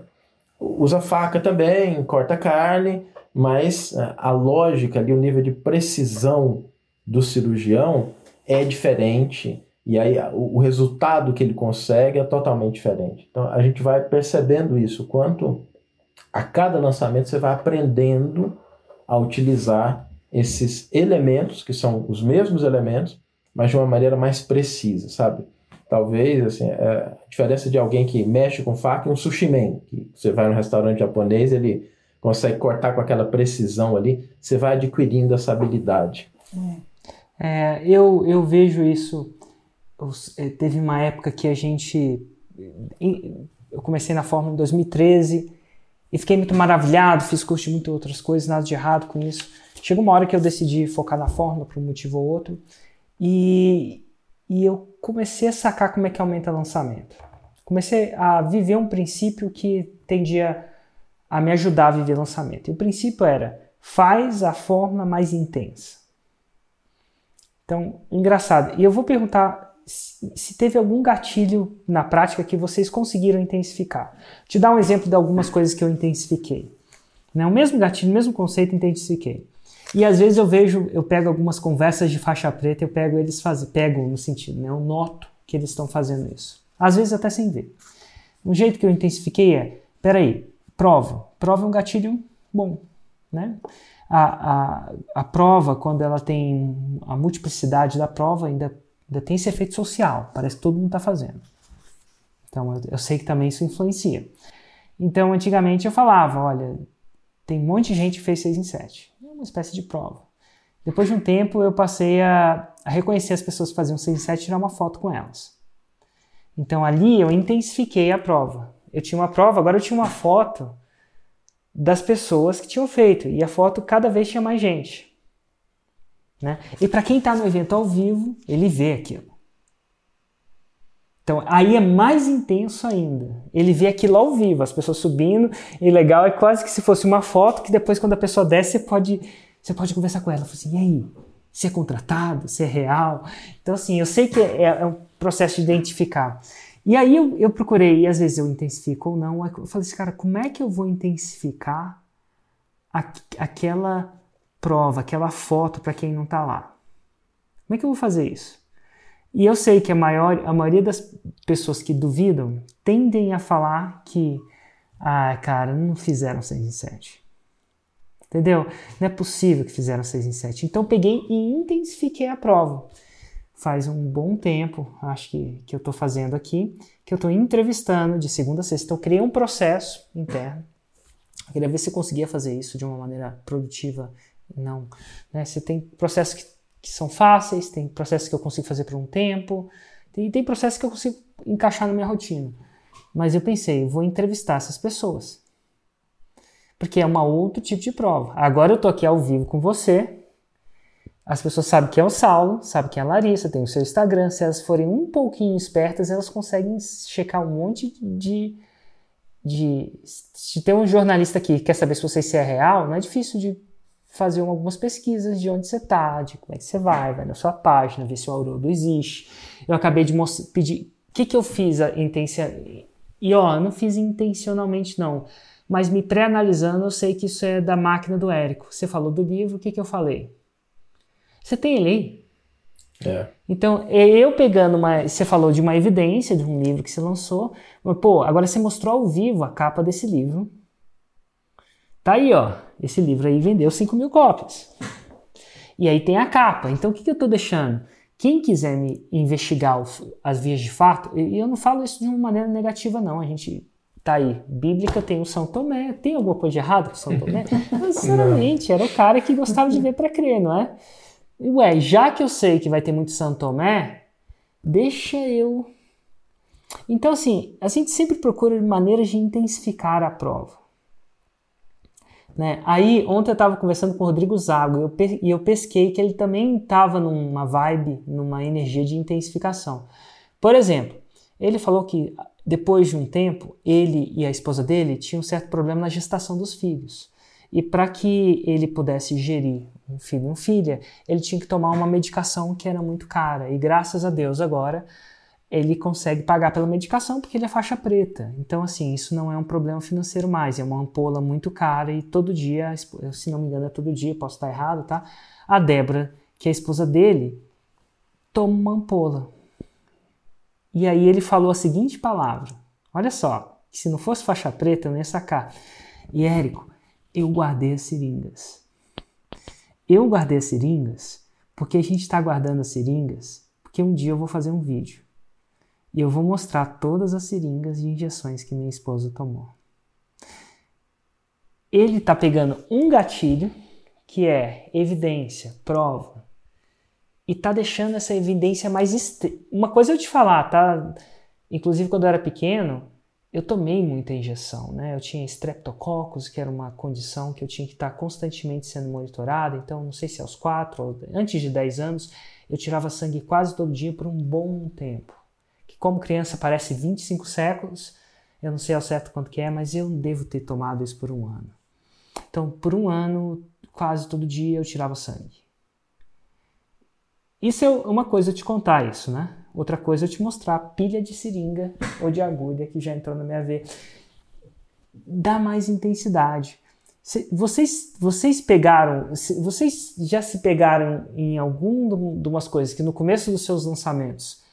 Usa faca também, corta carne, mas é, a lógica ali, o nível de precisão do cirurgião é diferente e aí o, resultado que ele consegue é totalmente diferente. Então a gente vai percebendo isso, quanto a cada lançamento você vai aprendendo a utilizar esses elementos, que são os mesmos elementos, mas de uma maneira mais precisa, sabe? Talvez, assim, é, a diferença de alguém que mexe com faca e um sushi man, que você vai no restaurante japonês, ele consegue cortar com aquela precisão ali, você vai adquirindo essa habilidade. É, eu, eu vejo isso. Eu, é, teve uma época que a gente. Eu comecei na Fórmula em 2013 e fiquei muito maravilhado, fiz curso de muitas outras coisas, nada de errado com isso. Chegou uma hora que eu decidi focar na Fórmula por um motivo ou outro e, e eu comecei a sacar como é que aumenta lançamento. Comecei a viver um princípio que tendia a me ajudar a viver lançamento. E o princípio era: faz a forma mais intensa. Então, engraçado. E eu vou perguntar se teve algum gatilho na prática que vocês conseguiram intensificar. Te dar um exemplo de algumas coisas que eu intensifiquei. Né? O mesmo gatilho, o mesmo conceito, intensifiquei. E às vezes eu vejo, eu pego algumas conversas de faixa preta, eu pego eles fazem, pego no sentido, né? Eu noto que eles estão fazendo isso. Às vezes até sem ver. Um jeito que eu intensifiquei é, peraí, Prova. Prova é um gatilho bom, né? A, a, a prova, quando ela tem a multiplicidade da prova, ainda, ainda tem esse efeito social. Parece que todo mundo está fazendo. Então, eu, eu sei que também isso influencia. Então, antigamente eu falava, olha, tem um monte de gente que fez 6 em 7. É uma espécie de prova. Depois de um tempo, eu passei a, a reconhecer as pessoas que faziam 6 em 7 e tirar uma foto com elas. Então, ali eu intensifiquei a prova. Eu tinha uma prova, agora eu tinha uma foto das pessoas que tinham feito. E a foto cada vez tinha mais gente. Né? E para quem está no evento ao vivo, ele vê aquilo. Então aí é mais intenso ainda. Ele vê aquilo ao vivo, as pessoas subindo, e legal é quase que se fosse uma foto que depois quando a pessoa desce você pode, você pode conversar com ela, fala assim, e aí, se é contratado, se é real. Então assim, eu sei que é, é um processo de identificar. E aí eu, eu, procurei, e às vezes eu intensifico ou não, eu falei assim, cara, como é que eu vou intensificar aquela prova, aquela foto para quem não está lá? Como é que eu vou fazer isso? E eu sei que a, maior, a maioria das pessoas que duvidam tendem a falar que, ah, cara, não fizeram 6 em 7. Entendeu? Não é possível que fizeram 6 em 7. Então peguei e intensifiquei a prova. Faz um bom tempo, acho que, que eu estou fazendo aqui, que eu estou entrevistando de segunda a sexta. Então eu criei um processo interno. Eu queria ver se eu conseguia fazer isso de uma maneira produtiva. Não. Né? Você tem processos que que são fáceis, tem processos que eu consigo fazer por um tempo, tem, tem processos que eu consigo encaixar na minha rotina. Mas eu pensei, vou entrevistar essas pessoas. Porque é um outro tipo de prova. Agora eu estou aqui ao vivo com você. As pessoas sabem que é o Saulo, sabem que é a Larissa, tem o seu Instagram. Se elas forem um pouquinho espertas, elas conseguem checar um monte de. de se tem um jornalista aqui que quer saber se você é real, não é difícil de fazer algumas pesquisas de onde você está, de como é que você vai, vai na sua página, ver se o Auroro existe. Eu acabei de pedir. O que, que eu fiz a E ó, não fiz intencionalmente não, mas me pré-analisando, eu sei que isso é da máquina do Érico. Você falou do livro, o que, que eu falei? Você tem ele aí? É. Então, é eu pegando uma. Você falou de uma evidência de um livro que você lançou, mas, pô, agora você mostrou ao vivo a capa desse livro. Tá aí, ó. Esse livro aí vendeu 5 mil cópias. E aí tem a capa. Então o que, que eu estou deixando? Quem quiser me investigar as vias de fato, e eu não falo isso de uma maneira negativa, não. A gente tá aí. Bíblica tem o São Tomé. Tem alguma coisa de errado com o São Tomé? Mas, sinceramente, era o cara que gostava de ver para crer, não é? Ué, já que eu sei que vai ter muito São Tomé, deixa eu. Então, assim, a gente sempre procura maneiras de intensificar a prova. Né? Aí, ontem eu estava conversando com o Rodrigo Zago e eu, e eu pesquei que ele também estava numa vibe, numa energia de intensificação. Por exemplo, ele falou que depois de um tempo, ele e a esposa dele tinham um certo problema na gestação dos filhos. E para que ele pudesse gerir um filho e uma filha, ele tinha que tomar uma medicação que era muito cara. E graças a Deus agora ele consegue pagar pela medicação porque ele é faixa preta. Então, assim, isso não é um problema financeiro mais, é uma ampola muito cara e todo dia, se não me engano, é todo dia, posso estar errado, tá? A Débora, que é a esposa dele, toma uma ampola. E aí ele falou a seguinte palavra: Olha só, se não fosse faixa preta, eu não ia sacar. E Érico, eu guardei as seringas. Eu guardei as seringas porque a gente está guardando as seringas porque um dia eu vou fazer um vídeo e eu vou mostrar todas as seringas e injeções que minha esposa tomou. Ele está pegando um gatilho, que é evidência, prova, e está deixando essa evidência mais. Est... Uma coisa eu te falar, tá? Inclusive, quando eu era pequeno, eu tomei muita injeção, né? Eu tinha streptococcus, que era uma condição que eu tinha que estar constantemente sendo monitorada. Então, não sei se aos 4 ou antes de 10 anos, eu tirava sangue quase todo dia por um bom tempo como criança parece 25 séculos, eu não sei ao certo quanto que é, mas eu devo ter tomado isso por um ano. Então, por um ano, quase todo dia eu tirava sangue. Isso é uma coisa eu te contar isso, né? Outra coisa eu te mostrar a pilha de seringa ou de agulha que já entrou na minha veia. Dá mais intensidade. Vocês, vocês pegaram, vocês já se pegaram em algum de umas coisas que no começo dos seus lançamentos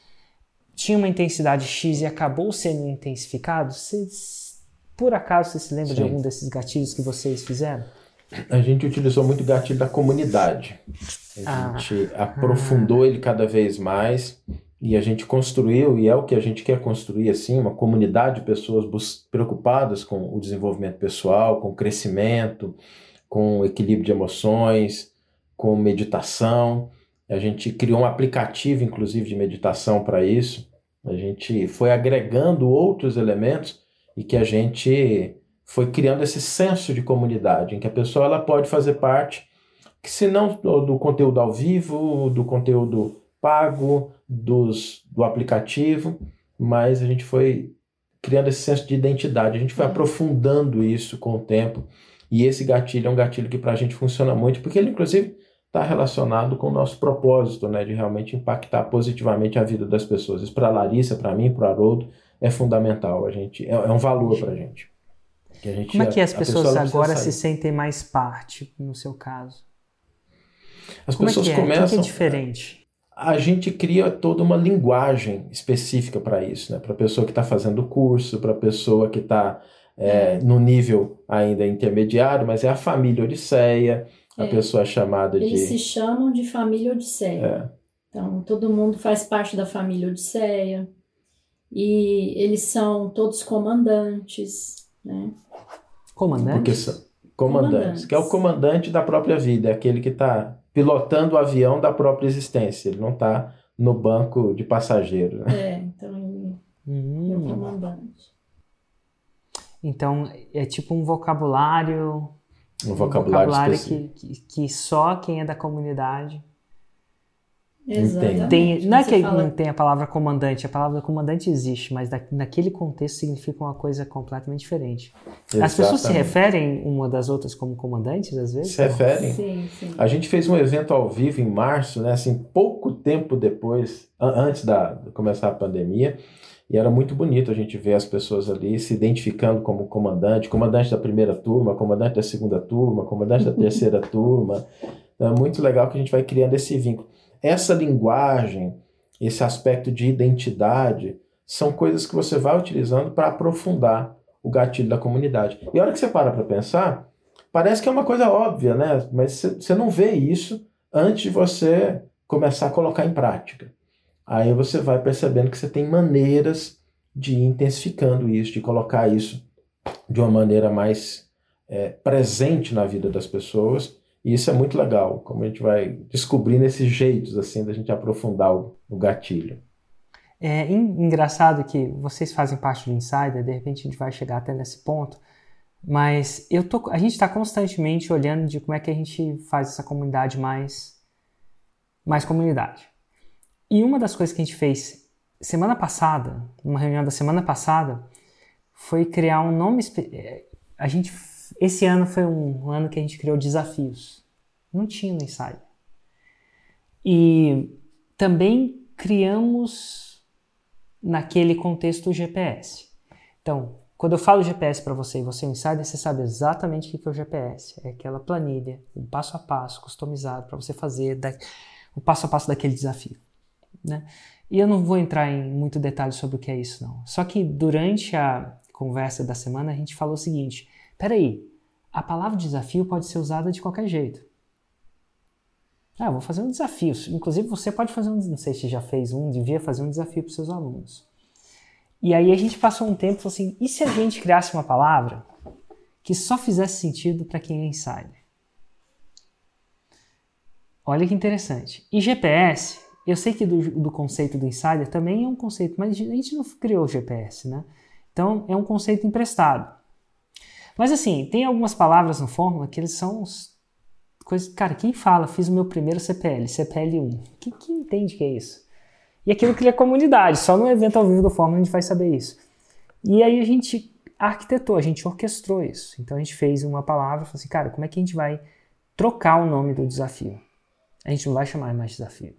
tinha uma intensidade X e acabou sendo intensificado, vocês, por acaso você se lembra Sim. de algum desses gatilhos que vocês fizeram? A gente utilizou muito o gatilho da comunidade. A ah. gente aprofundou ah. ele cada vez mais. e a gente construiu, e é o que a gente quer construir, assim, uma comunidade de pessoas preocupadas com o desenvolvimento pessoal, com o crescimento, com o equilíbrio de emoções, com meditação. A gente criou um aplicativo, inclusive, de meditação para isso. A gente foi agregando outros elementos e que a gente foi criando esse senso de comunidade, em que a pessoa ela pode fazer parte, que se não do conteúdo ao vivo, do conteúdo pago, dos, do aplicativo, mas a gente foi criando esse senso de identidade, a gente foi aprofundando isso com o tempo, e esse gatilho é um gatilho que para a gente funciona muito, porque ele inclusive está relacionado com o nosso propósito, né, de realmente impactar positivamente a vida das pessoas. Isso para a Larissa, para mim, para o Haroldo, é fundamental. A gente é, é um valor para a gente. Como é que as pessoas pessoa agora se sentem mais parte, no seu caso? As Como pessoas é que é? começam. O que é diferente? A gente cria toda uma linguagem específica para isso, né? Para a pessoa que está fazendo o curso, para a pessoa que está é, no nível ainda intermediário, mas é a família Odisseia, a é. pessoa chamada Eles de. Eles se chamam de família Odisseia. É. Então, todo mundo faz parte da família Odisseia. E eles são todos comandantes, né? Comandantes? Porque são comandantes, comandantes, que é o comandante da própria vida, é aquele que está pilotando o avião da própria existência. Ele não está no banco de passageiro. Né? É, então ele hum. é o comandante. Então é tipo um vocabulário. Um vocabulário, um vocabulário que, que, que só quem é da comunidade Exatamente. Tem, não é que fala... não tem a palavra comandante, a palavra comandante existe, mas da, naquele contexto significa uma coisa completamente diferente. Exatamente. As pessoas se referem uma das outras como comandantes, às vezes? Se referem. Sim, sim. A gente fez um evento ao vivo em março, né, assim, pouco tempo depois, antes da, de começar a pandemia, e era muito bonito a gente ver as pessoas ali se identificando como comandante, comandante da primeira turma, comandante da segunda turma, comandante da terceira turma. Então, é muito legal que a gente vai criando esse vínculo essa linguagem, esse aspecto de identidade, são coisas que você vai utilizando para aprofundar o gatilho da comunidade. E a hora que você para para pensar, parece que é uma coisa óbvia, né? Mas você não vê isso antes de você começar a colocar em prática. Aí você vai percebendo que você tem maneiras de ir intensificando isso, de colocar isso de uma maneira mais é, presente na vida das pessoas e isso é muito legal, como a gente vai descobrindo esses jeitos assim da gente aprofundar o, o gatilho. É engraçado que vocês fazem parte do Insider, de repente a gente vai chegar até nesse ponto, mas eu tô, a gente está constantemente olhando de como é que a gente faz essa comunidade mais, mais comunidade. E uma das coisas que a gente fez semana passada, numa reunião da semana passada, foi criar um nome. É, a gente esse ano foi um ano que a gente criou desafios. Não tinha no ensaio. E também criamos naquele contexto o GPS. Então, quando eu falo GPS para você e você é um insider, você sabe exatamente o que é o GPS. É aquela planilha, um passo a passo, customizado para você fazer o passo a passo daquele desafio. Né? E eu não vou entrar em muito detalhe sobre o que é isso, não. Só que durante a conversa da semana a gente falou o seguinte: Peraí, a palavra desafio pode ser usada de qualquer jeito. Ah, vou fazer um desafio. Inclusive, você pode fazer um, não sei se já fez um, devia fazer um desafio para seus alunos. E aí a gente passou um tempo assim, e se a gente criasse uma palavra que só fizesse sentido para quem é insider? Olha que interessante. E GPS, eu sei que do, do, conceito do insider também é um conceito, mas a gente não criou o GPS, né? Então é um conceito emprestado. Mas assim, tem algumas palavras no Fórmula que eles são coisas. Cara, quem fala, fiz o meu primeiro CPL, CPL1? Quem, quem entende que é isso? E aquilo cria comunidade, só no evento ao vivo do Fórmula a gente vai saber isso. E aí a gente arquitetou, a gente orquestrou isso. Então a gente fez uma palavra, falou assim, cara, como é que a gente vai trocar o nome do desafio? A gente não vai chamar mais desafio.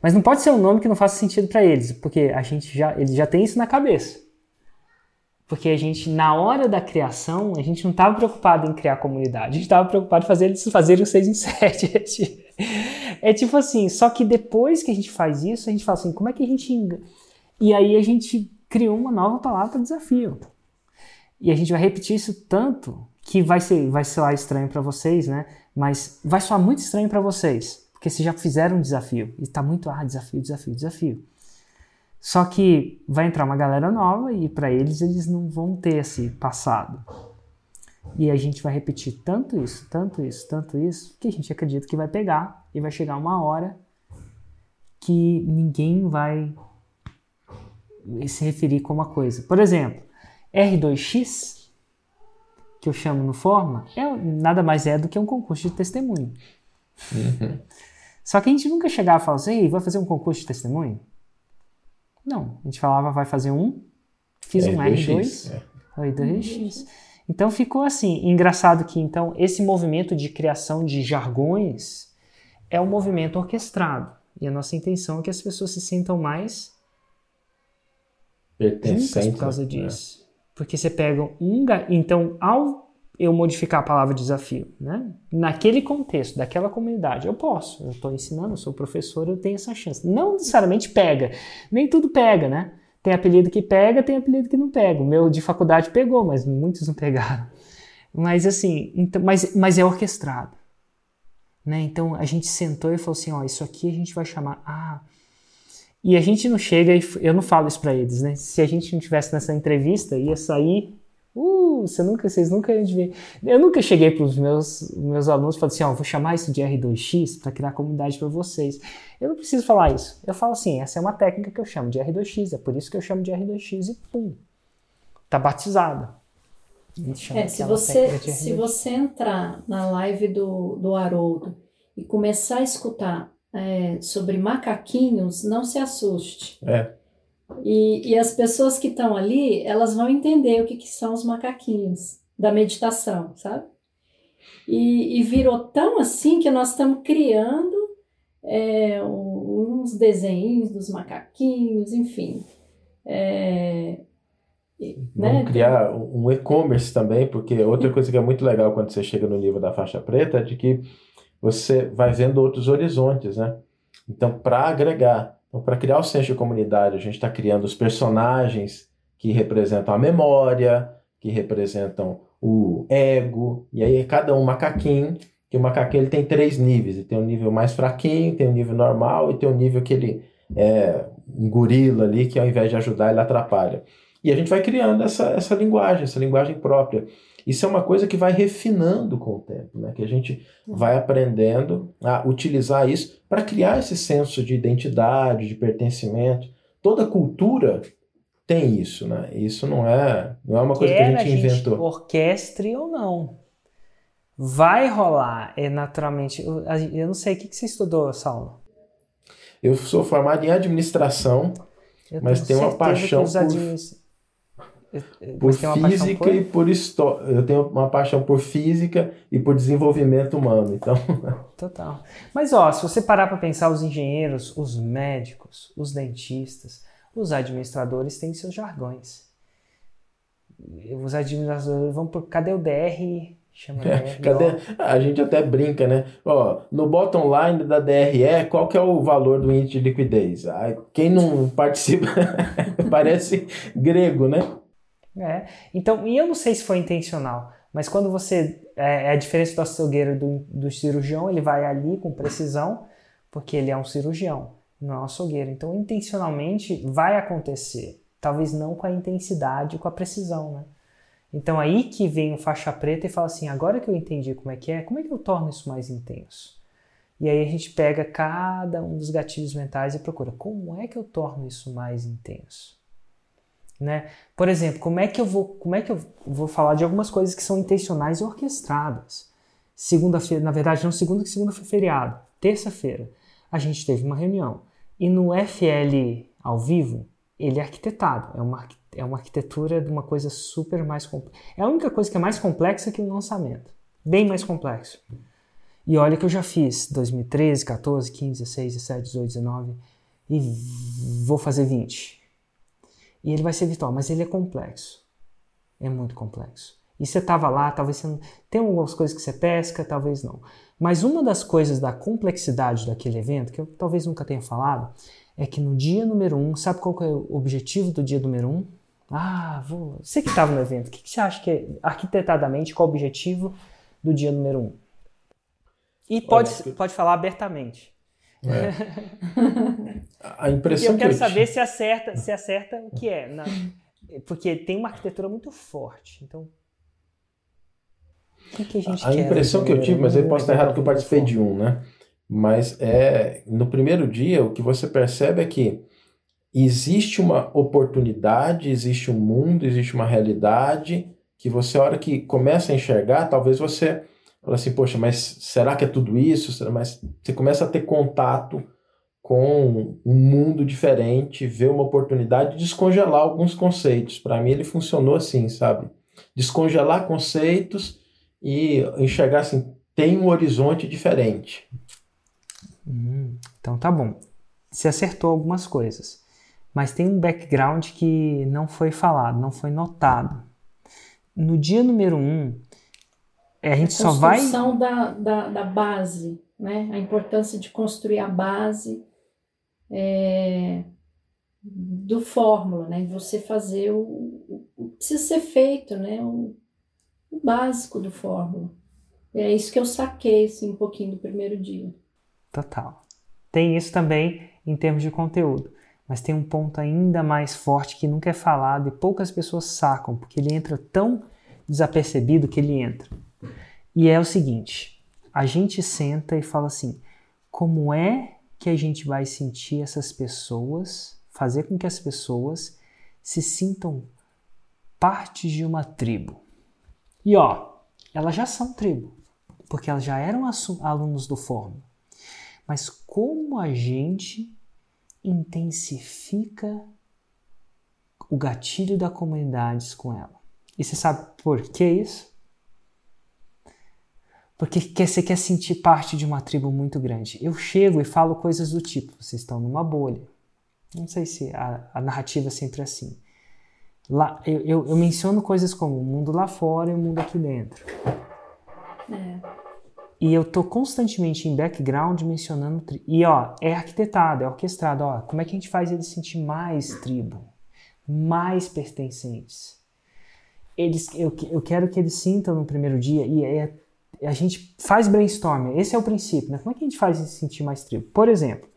Mas não pode ser um nome que não faça sentido para eles, porque a gente já, eles já têm isso na cabeça. Porque a gente, na hora da criação, a gente não estava preocupado em criar comunidade, a gente estava preocupado em fazer eles fazerem o 6 em 7. é tipo assim, só que depois que a gente faz isso, a gente fala assim, como é que a gente. E aí a gente criou uma nova palavra desafio. E a gente vai repetir isso tanto que vai ser, vai soar estranho para vocês, né? Mas vai soar muito estranho para vocês, porque vocês já fizeram um desafio e está muito ah, desafio, desafio, desafio. Só que vai entrar uma galera nova e para eles eles não vão ter esse passado. E a gente vai repetir tanto isso, tanto isso, tanto isso, que a gente acredita que vai pegar e vai chegar uma hora que ninguém vai se referir como uma coisa. Por exemplo, R2X, que eu chamo no Forma, é, nada mais é do que um concurso de testemunho. Uhum. Só que a gente nunca chegava e falava assim, vai fazer um concurso de testemunho? Não, a gente falava, vai fazer um, fiz um R2, é. R2X. Então ficou assim, engraçado que então esse movimento de criação de jargões é um movimento orquestrado. E a nossa intenção é que as pessoas se sintam mais pertencentes por causa né? disso. Porque você pega um. Então, ao eu modificar a palavra desafio, né? Naquele contexto, daquela comunidade, eu posso. Eu estou ensinando, sou professor, eu tenho essa chance. Não necessariamente pega. Nem tudo pega, né? Tem apelido que pega, tem apelido que não pega. O meu de faculdade pegou, mas muitos não pegaram. Mas assim, então, mas, mas é orquestrado. Né? Então a gente sentou e falou assim: ó, isso aqui a gente vai chamar. Ah. E a gente não chega e eu não falo isso para eles, né? Se a gente não tivesse nessa entrevista, ia sair. Uh, você nunca, vocês nunca iam ver. Eu nunca cheguei para os meus, meus alunos e falei assim: ó, vou chamar isso de R2X para criar comunidade para vocês. Eu não preciso falar isso. Eu falo assim: essa é uma técnica que eu chamo de R2X, é por isso que eu chamo de R2X e pum. Tá batizado. É, se você, se você entrar na live do, do Haroldo e começar a escutar é, sobre macaquinhos, não se assuste. É. E, e as pessoas que estão ali, elas vão entender o que, que são os macaquinhos da meditação, sabe? E, e virou tão assim que nós estamos criando é, uns desenhos dos macaquinhos, enfim. É, Vamos né? criar um e-commerce também, porque outra coisa que é muito legal quando você chega no livro da faixa preta é de que você vai vendo outros horizontes, né? Então, para agregar, então, para criar o senso de comunidade, a gente está criando os personagens que representam a memória, que representam o ego, e aí cada um macaquinho, que o macaquinho ele tem três níveis, ele tem um nível mais fraquinho, tem um nível normal e tem um nível que ele é um gorila ali, que ao invés de ajudar, ele atrapalha. E a gente vai criando essa, essa linguagem, essa linguagem própria. Isso é uma coisa que vai refinando com o tempo, né? que a gente vai aprendendo a utilizar isso para criar esse senso de identidade, de pertencimento. Toda cultura tem isso, né? Isso não é, não é uma coisa Quer que a gente inventou. Gente orquestre ou não. Vai rolar, é naturalmente. Eu, eu não sei o que, que você estudou, Saulo. Eu sou formado em administração, eu mas tenho uma paixão por, por física por... e por história. Eu tenho uma paixão por física e por desenvolvimento humano, então. Total. Mas ó, se você parar para pensar, os engenheiros, os médicos, os dentistas, os administradores têm seus jargões. Os administradores vão por cadê o DR? Chama é, DR, cadê? A gente até brinca, né? Ó, no bottom line da DRE, qual que é o valor do índice de liquidez? Quem não participa parece grego, né? É. Então, e eu não sei se foi intencional, mas quando você. É, é a diferença do açougueiro do, do cirurgião, ele vai ali com precisão, porque ele é um cirurgião, não é um açougueiro. Então, intencionalmente vai acontecer. Talvez não com a intensidade, com a precisão, né? Então, aí que vem o faixa preta e fala assim: agora que eu entendi como é que é, como é que eu torno isso mais intenso? E aí a gente pega cada um dos gatilhos mentais e procura como é que eu torno isso mais intenso. Né? Por exemplo, como é que eu vou, como é que eu vou falar de algumas coisas que são intencionais e orquestradas? Segunda-feira, na verdade, não segunda, que segunda foi feriado. Terça-feira, a gente teve uma reunião. E no FL ao vivo, ele é arquitetado. É uma, é uma arquitetura de uma coisa super mais complexa. É a única coisa que é mais complexa que o lançamento. Bem mais complexo. E olha que eu já fiz 2013, 14, 15, 16, 17, 18, 19 e vou fazer 20. E ele vai ser virtual, mas ele é complexo. É muito complexo. E você estava lá, talvez você não... Tem algumas coisas que você pesca, talvez não. Mas uma das coisas da complexidade daquele evento, que eu talvez nunca tenha falado, é que no dia número um, sabe qual é o objetivo do dia número um? Ah, vou... você que estava no evento, o que, que você acha que é, arquitetadamente, qual é o objetivo do dia número um? E pode, Olha, pode falar abertamente. É. A impressão eu quero que eu saber se acerta, se acerta o que é. Na, porque tem uma arquitetura muito forte. Então, o que, que a gente A quer? impressão que eu tive, mas eu posso estar errado porque eu participei de um, né? Mas é no primeiro dia o que você percebe é que existe uma oportunidade, existe um mundo, existe uma realidade que você, a hora que começa a enxergar, talvez você fala assim, poxa, mas será que é tudo isso? Mas você começa a ter contato com um mundo diferente, ver uma oportunidade de descongelar alguns conceitos. Para mim ele funcionou assim, sabe? Descongelar conceitos e enxergar assim, tem um horizonte diferente. Hum, então tá bom. Você acertou algumas coisas mas tem um background que não foi falado, não foi notado. No dia número um, a gente a só vai. A construção da, da, da, base, né? a importância de construir a base é, do fórmula, né? você fazer o, o que precisa ser feito, né? o, o básico do fórmula. É isso que eu saquei assim, um pouquinho do primeiro dia. Total. Tem isso também em termos de conteúdo. Mas tem um ponto ainda mais forte que nunca é falado e poucas pessoas sacam, porque ele entra tão desapercebido que ele entra. E é o seguinte: a gente senta e fala assim: como é que a gente vai sentir essas pessoas, fazer com que as pessoas se sintam parte de uma tribo? E ó, elas já são tribo, porque elas já eram alunos do Fórmula. Mas como a gente intensifica o gatilho da comunidade com ela. E você sabe por que isso? Porque você quer sentir parte de uma tribo muito grande. Eu chego e falo coisas do tipo: vocês estão numa bolha. Não sei se a, a narrativa é sempre assim. Lá, eu, eu, eu, menciono coisas como o mundo lá fora e o mundo aqui dentro. É. E eu tô constantemente em background mencionando. Tri... E ó, é arquitetado, é orquestrado. Ó, como é que a gente faz eles sentir mais tribo, mais pertencentes? Eles, eu, eu quero que eles sintam no primeiro dia, e é, a gente faz brainstorming, esse é o princípio, né? Como é que a gente faz eles sentir mais tribo? Por exemplo,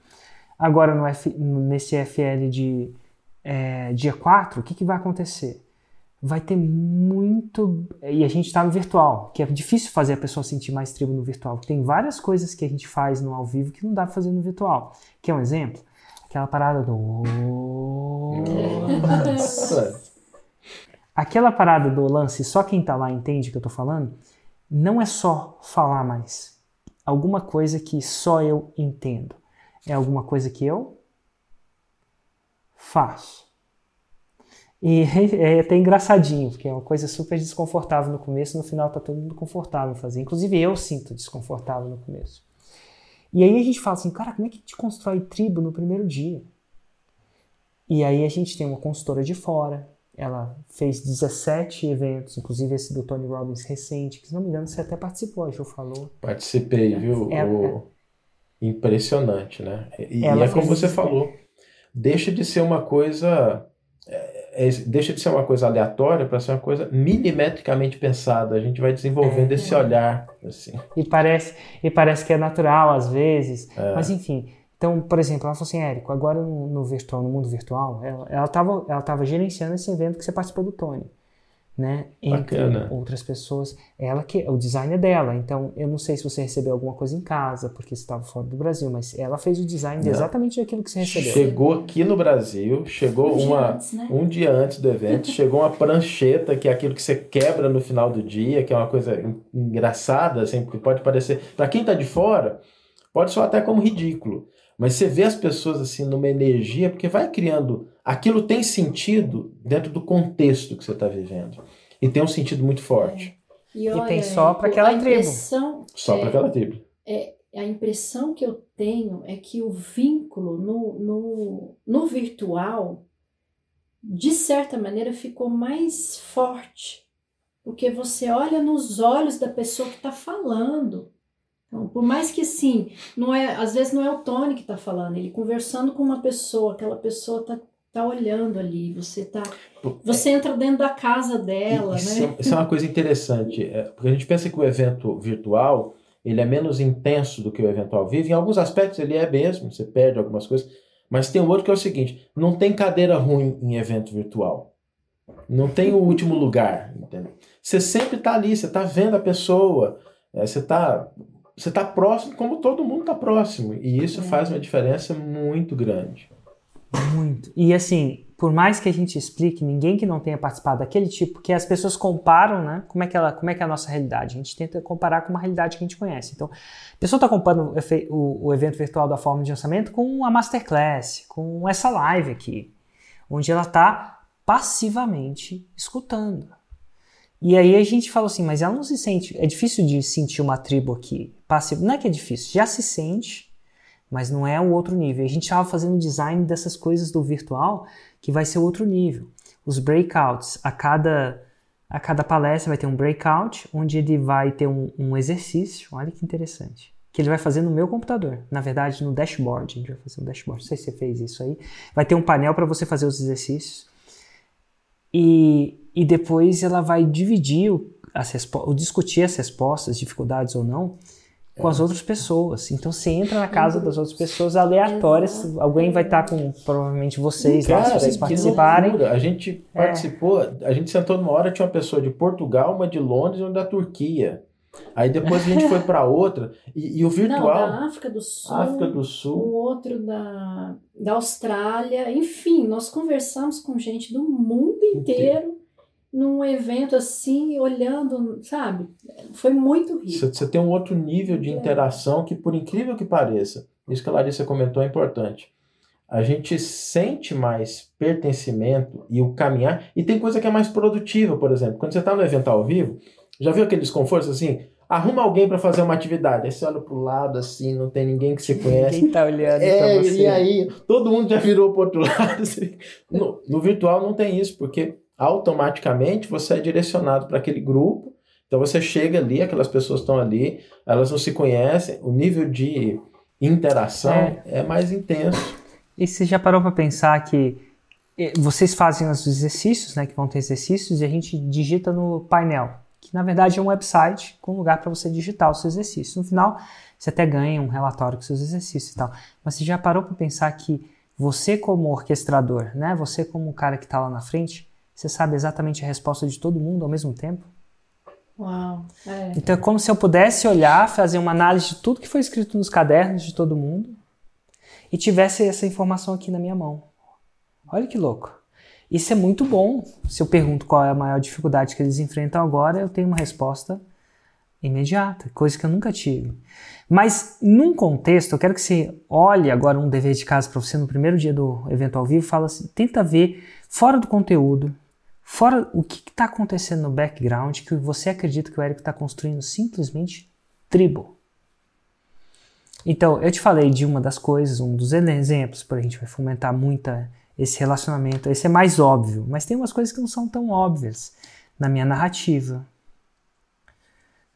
agora no F, nesse FL de é, dia 4, o que, que vai acontecer? vai ter muito. E a gente está no virtual, que é difícil fazer a pessoa sentir mais tribo no virtual. Tem várias coisas que a gente faz no ao vivo que não dá para fazer no virtual. Que é um exemplo? Aquela parada do. Aquela parada do lance, só quem tá lá entende o que eu tô falando, não é só falar mais. Alguma coisa que só eu entendo. É alguma coisa que eu faço. E é até engraçadinho, porque é uma coisa super desconfortável no começo, no final tá todo mundo confortável fazer. Inclusive eu sinto desconfortável no começo. E aí a gente fala assim, cara, como é que gente constrói tribo no primeiro dia? E aí a gente tem uma consultora de fora, ela fez 17 eventos, inclusive esse do Tony Robbins recente, que se não me engano você até participou, a Ju falou. Participei, viu? É, o... Impressionante, né? E, e é como você falou, deixa de ser uma coisa é, deixa de ser uma coisa aleatória para ser uma coisa milimetricamente pensada. A gente vai desenvolvendo é, esse olhar. Assim. E, parece, e parece que é natural às vezes. É. Mas enfim. Então, por exemplo, ela falou assim, Érico, agora no, no virtual, no mundo virtual, ela estava ela tava gerenciando esse evento que você participou do Tony né? Entre Bacana. outras pessoas. Ela que o design é dela, então eu não sei se você recebeu alguma coisa em casa porque estava fora do Brasil, mas ela fez o design de exatamente aquilo que você recebeu. Chegou aqui no Brasil, chegou um uma dia antes, né? um dia antes do evento, chegou uma prancheta que é aquilo que você quebra no final do dia, que é uma coisa engraçada, assim, porque pode parecer para quem está de fora pode soar até como ridículo, mas você vê as pessoas assim numa energia porque vai criando aquilo tem sentido dentro do contexto que você está vivendo. E tem um sentido muito forte. É. E, olha, e, tem só para aquela tribo. Só é, para aquela tribo. É, a impressão que eu tenho é que o vínculo no, no, no virtual, de certa maneira, ficou mais forte. Porque você olha nos olhos da pessoa que está falando. Então, por mais que sim, não é, às vezes não é o Tony que está falando, ele conversando com uma pessoa, aquela pessoa está tá olhando ali, você tá. Você entra dentro da casa dela, isso, né? É, isso é uma coisa interessante, é, porque a gente pensa que o evento virtual ele é menos intenso do que o evento ao vivo. Em alguns aspectos ele é mesmo, você perde algumas coisas, Mas tem outro que é o seguinte: não tem cadeira ruim em evento virtual. Não tem o último lugar, entendeu? Você sempre está ali, você está vendo a pessoa, é, você está você tá próximo, como todo mundo está próximo. E isso é. faz uma diferença muito grande. Muito. E assim, por mais que a gente explique, ninguém que não tenha participado daquele tipo, que as pessoas comparam, né? Como é que, ela, como é, que é a nossa realidade? A gente tenta comparar com uma realidade que a gente conhece. Então, a pessoa está comparando o, o, o, evento virtual da forma de lançamento com a masterclass, com essa live aqui, onde ela está passivamente escutando. E aí a gente fala assim, mas ela não se sente. É difícil de sentir uma tribo aqui. Passivo. Não é que é difícil, já se sente, mas não é o outro nível. A gente estava fazendo design dessas coisas do virtual que vai ser outro nível. Os breakouts, a cada, a cada palestra vai ter um breakout, onde ele vai ter um, um exercício, olha que interessante, que ele vai fazer no meu computador, na verdade no dashboard, a gente vai fazer um dashboard, não sei se você fez isso aí, vai ter um painel para você fazer os exercícios, e, e depois ela vai dividir, o, as ou discutir as respostas, dificuldades ou não, com as outras pessoas. Então você entra na casa das outras pessoas aleatórias, alguém vai estar com provavelmente vocês Cara, lá, se vocês participarem. A gente é. participou, a gente sentou numa hora, tinha uma pessoa de Portugal, uma de Londres e uma da Turquia. Aí depois a gente foi para outra e, e, o virtual. Não, da África do Sul. África do Sul. Um outro da, da Austrália. Enfim, nós conversamos com gente do mundo inteiro num evento assim, olhando, sabe? Foi muito rico. Você tem um outro nível de é. interação que, por incrível que pareça, isso que a Larissa comentou é importante. A gente sente mais pertencimento e o caminhar. E tem coisa que é mais produtiva, por exemplo. Quando você está no evento ao vivo, já viu aquele desconforto assim? Arruma alguém para fazer uma atividade. Aí você olha pro lado assim, não tem ninguém que você conhece. Ninguém tá olhando é, você. E aí, todo mundo já virou pro outro lado. Assim. No, no virtual não tem isso, porque automaticamente você é direcionado para aquele grupo. Então você chega ali, aquelas pessoas estão ali, elas não se conhecem, o nível de interação é, é mais intenso. E você já parou para pensar que eh, vocês fazem os exercícios, né, que vão ter exercícios, e a gente digita no painel, que na verdade é um website com lugar para você digitar os seus exercícios. No final, você até ganha um relatório com seus exercícios e tal. Mas você já parou para pensar que você como orquestrador, né, você como o cara que está lá na frente, você sabe exatamente a resposta de todo mundo ao mesmo tempo? Uau! É. Então é como se eu pudesse olhar, fazer uma análise de tudo que foi escrito nos cadernos de todo mundo e tivesse essa informação aqui na minha mão. Olha que louco! Isso é muito bom. Se eu pergunto qual é a maior dificuldade que eles enfrentam agora, eu tenho uma resposta imediata, coisa que eu nunca tive. Mas num contexto, eu quero que você olhe agora um dever de casa para você no primeiro dia do evento ao vivo, fala assim, tenta ver fora do conteúdo, Fora o que está acontecendo no background que você acredita que o Eric está construindo simplesmente tribo. Então, eu te falei de uma das coisas, um dos exemplos, para a gente vai fomentar muito esse relacionamento. Esse é mais óbvio, mas tem umas coisas que não são tão óbvias na minha narrativa,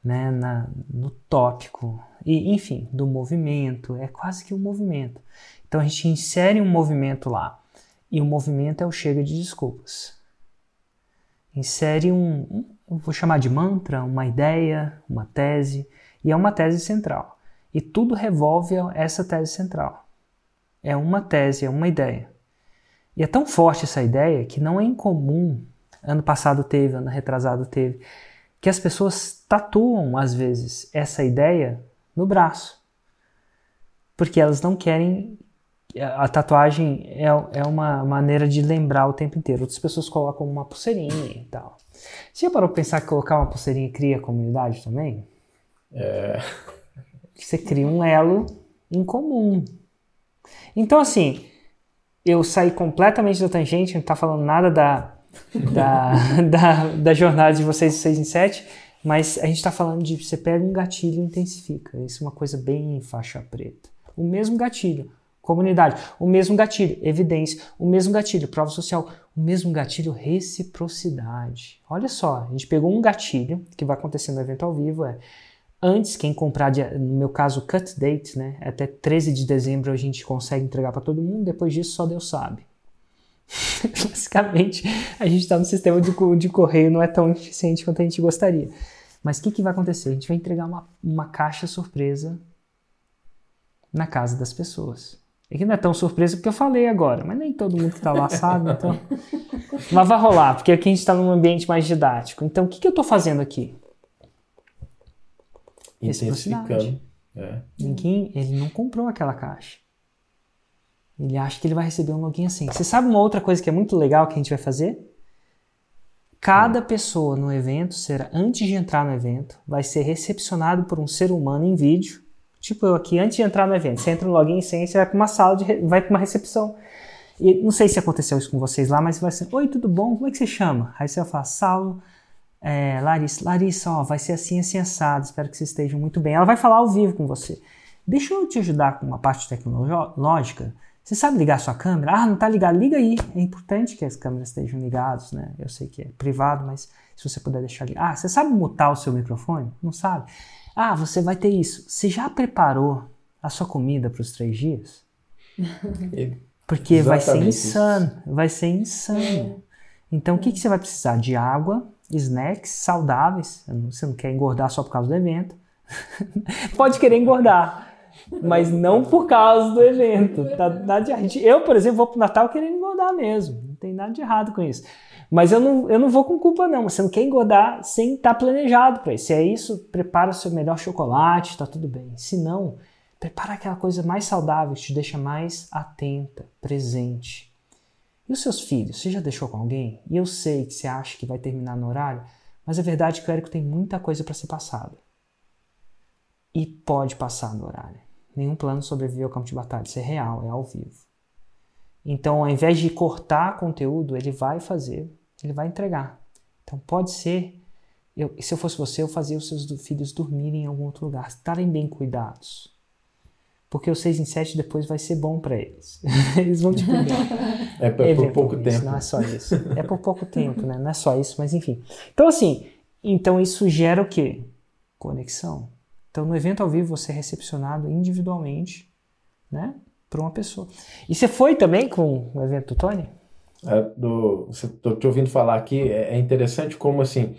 né, na, no tópico, e enfim, do movimento. É quase que um movimento. Então a gente insere um movimento lá, e o movimento é o chega de desculpas insere um, um, vou chamar de mantra, uma ideia, uma tese, e é uma tese central. E tudo revolve essa tese central. É uma tese, é uma ideia. E é tão forte essa ideia que não é incomum, ano passado teve, ano retrasado teve, que as pessoas tatuam, às vezes, essa ideia no braço. Porque elas não querem a tatuagem é, é uma maneira de lembrar o tempo inteiro. Outras pessoas colocam uma pulseirinha e tal. Você já parou para pensar que colocar uma pulseirinha cria comunidade também? É. Você cria um elo em comum. Então, assim, eu saí completamente da tangente, não tá falando nada da, da, da, da jornada de vocês de 6 em 7, mas a gente está falando de você pega um gatilho e intensifica. Isso é uma coisa bem faixa preta. O mesmo gatilho comunidade. O mesmo gatilho, evidência. O mesmo gatilho, prova social. O mesmo gatilho, reciprocidade. Olha só, a gente pegou um gatilho que vai acontecer no evento ao vivo, é antes quem comprar, no meu caso, cut date, né? Até 13 de dezembro a gente consegue entregar para todo mundo, depois disso só Deus sabe. Basicamente, a gente está no sistema de, de correio, não é tão eficiente quanto a gente gostaria. Mas o que, que vai acontecer? A gente vai entregar uma, uma caixa surpresa na casa das pessoas. É que não é tão surpresa porque eu falei agora, mas nem todo mundo que está lá sabe, então. mas vai rolar, porque aqui a gente está num ambiente mais didático. Então, o que, que eu estou fazendo aqui? Intensificando. É. Ninguém, ele não comprou aquela caixa. Ele acha que ele vai receber um login assim. Você sabe uma outra coisa que é muito legal que a gente vai fazer? Cada pessoa no evento será, antes de entrar no evento, vai ser recepcionado por um ser humano em vídeo. Tipo eu aqui, antes de entrar no evento, você entra no login sem, você vai para uma sala de, vai para uma recepção. E não sei se aconteceu isso com vocês lá, mas vai ser, oi, tudo bom? Como é que você chama? Aí você vai falar, Saulo, é, Larissa, Larissa, ó, vai ser assim, assim, assado, espero que vocês estejam muito bem. Ela vai falar ao vivo com você. Deixa eu te ajudar com uma parte tecnológica. Você sabe ligar sua câmera? Ah, não está ligado? Liga aí. É importante que as câmeras estejam ligadas, né? Eu sei que é privado, mas se você puder deixar ligado. Ah, você sabe mutar o seu microfone? Não sabe? Ah, você vai ter isso. Você já preparou a sua comida para os três dias? Porque Exatamente vai ser insano. Vai ser insano. Então, o que, que você vai precisar? De água, snacks saudáveis. Você não quer engordar só por causa do evento. Pode querer engordar, mas não por causa do evento. Tá, nada de, eu, por exemplo, vou pro Natal querendo engordar mesmo. Não tem nada de errado com isso. Mas eu não, eu não vou com culpa, não. Você não quer engordar sem estar tá planejado para isso. Se é isso, prepara o seu melhor chocolate, tá tudo bem. Se não, prepara aquela coisa mais saudável que te deixa mais atenta, presente. E os seus filhos? Você já deixou com alguém? E eu sei que você acha que vai terminar no horário, mas a verdade é que o Érico tem muita coisa para ser passada. E pode passar no horário. Nenhum plano sobrevive ao campo de batalha. Isso é real, é ao vivo. Então, ao invés de cortar conteúdo, ele vai fazer, ele vai entregar. Então, pode ser. Eu, se eu fosse você, eu fazia os seus filhos dormirem em algum outro lugar, estarem bem cuidados porque o 6 em 7 depois vai ser bom para eles. eles vão te pedir. É por, por pouco tempo. Não é só isso. É por pouco tempo, né? Não é só isso, mas enfim. Então, assim, então isso gera o quê? Conexão. Então, no evento ao vivo, você é recepcionado individualmente, né? Por uma pessoa. E você foi também com o evento do Tony? É, do, estou te ouvindo falar aqui, é, é interessante como, assim,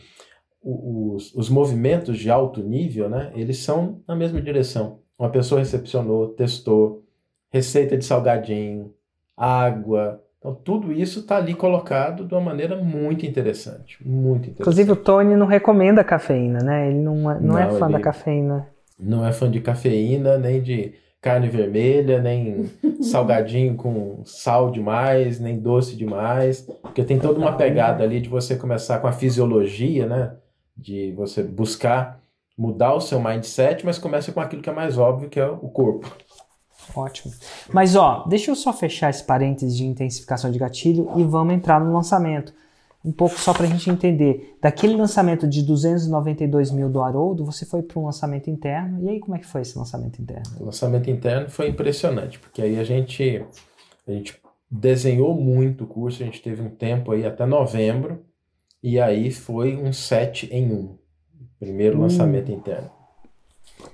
os, os movimentos de alto nível, né? Eles são na mesma direção uma pessoa recepcionou, testou, receita de salgadinho, água. Então, tudo isso está ali colocado de uma maneira muito interessante. Muito interessante. Inclusive, o Tony não recomenda cafeína, né? Ele não, é, não, não é fã da cafeína. Não é fã de cafeína, nem de carne vermelha, nem salgadinho com sal demais, nem doce demais. Porque tem toda uma pegada ali de você começar com a fisiologia, né? De você buscar mudar o seu mindset, mas começa com aquilo que é mais óbvio, que é o corpo. Ótimo. Mas ó, deixa eu só fechar esse parênteses de intensificação de gatilho e vamos entrar no lançamento. Um pouco só para a gente entender. Daquele lançamento de 292 mil do Haroldo, você foi para um lançamento interno. E aí, como é que foi esse lançamento interno? O lançamento interno foi impressionante, porque aí a gente, a gente desenhou muito o curso, a gente teve um tempo aí até novembro, e aí foi um 7 em 1. Primeiro hum. lançamento interno.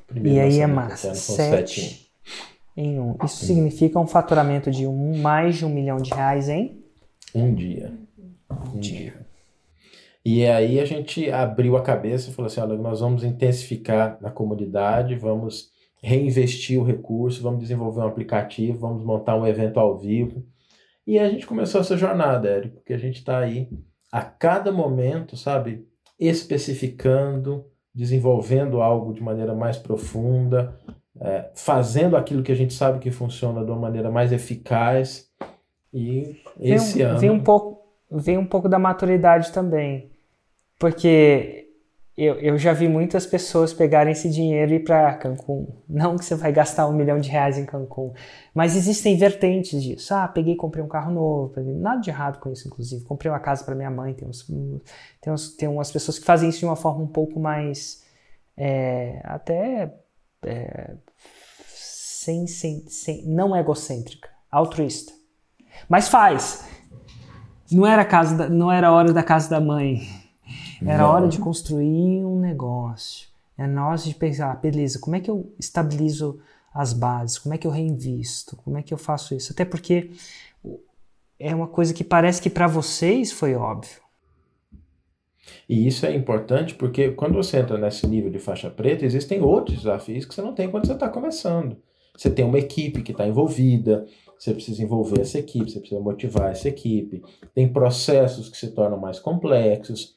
Primeiro e aí é massa. 7 em 1. Um. Isso hum. significa um faturamento de um, mais de um milhão de reais em? Um dia. Um dia. dia. E aí a gente abriu a cabeça e falou assim: olha, nós vamos intensificar na comunidade, vamos reinvestir o recurso, vamos desenvolver um aplicativo, vamos montar um evento ao vivo. E a gente começou essa jornada, Érico, porque a gente está aí a cada momento, sabe, especificando, desenvolvendo algo de maneira mais profunda, é, fazendo aquilo que a gente sabe que funciona de uma maneira mais eficaz. E esse vem, ano. Vem um, pouco, vem um pouco da maturidade também. Porque eu, eu já vi muitas pessoas pegarem esse dinheiro e ir para Cancún. Não que você vai gastar um milhão de reais em Cancún, mas existem vertentes disso. Ah, peguei e comprei um carro novo. Nada de errado com isso, inclusive. Comprei uma casa para minha mãe. Tem, uns, tem, uns, tem umas pessoas que fazem isso de uma forma um pouco mais. É, até. É, sem, sem, sem, não egocêntrica, altruísta. Mas faz. Não era, casa da, não era hora da casa da mãe era Não. hora de construir um negócio. É nós de pensar, beleza, como é que eu estabilizo as bases? Como é que eu reinvisto? Como é que eu faço isso? Até porque é uma coisa que parece que para vocês foi óbvio. E isso é importante porque quando você entra nesse nível de faixa preta, existem outros desafios que você não tem quando você está começando. Você tem uma equipe que está envolvida, você precisa envolver essa equipe, você precisa motivar essa equipe. Tem processos que se tornam mais complexos,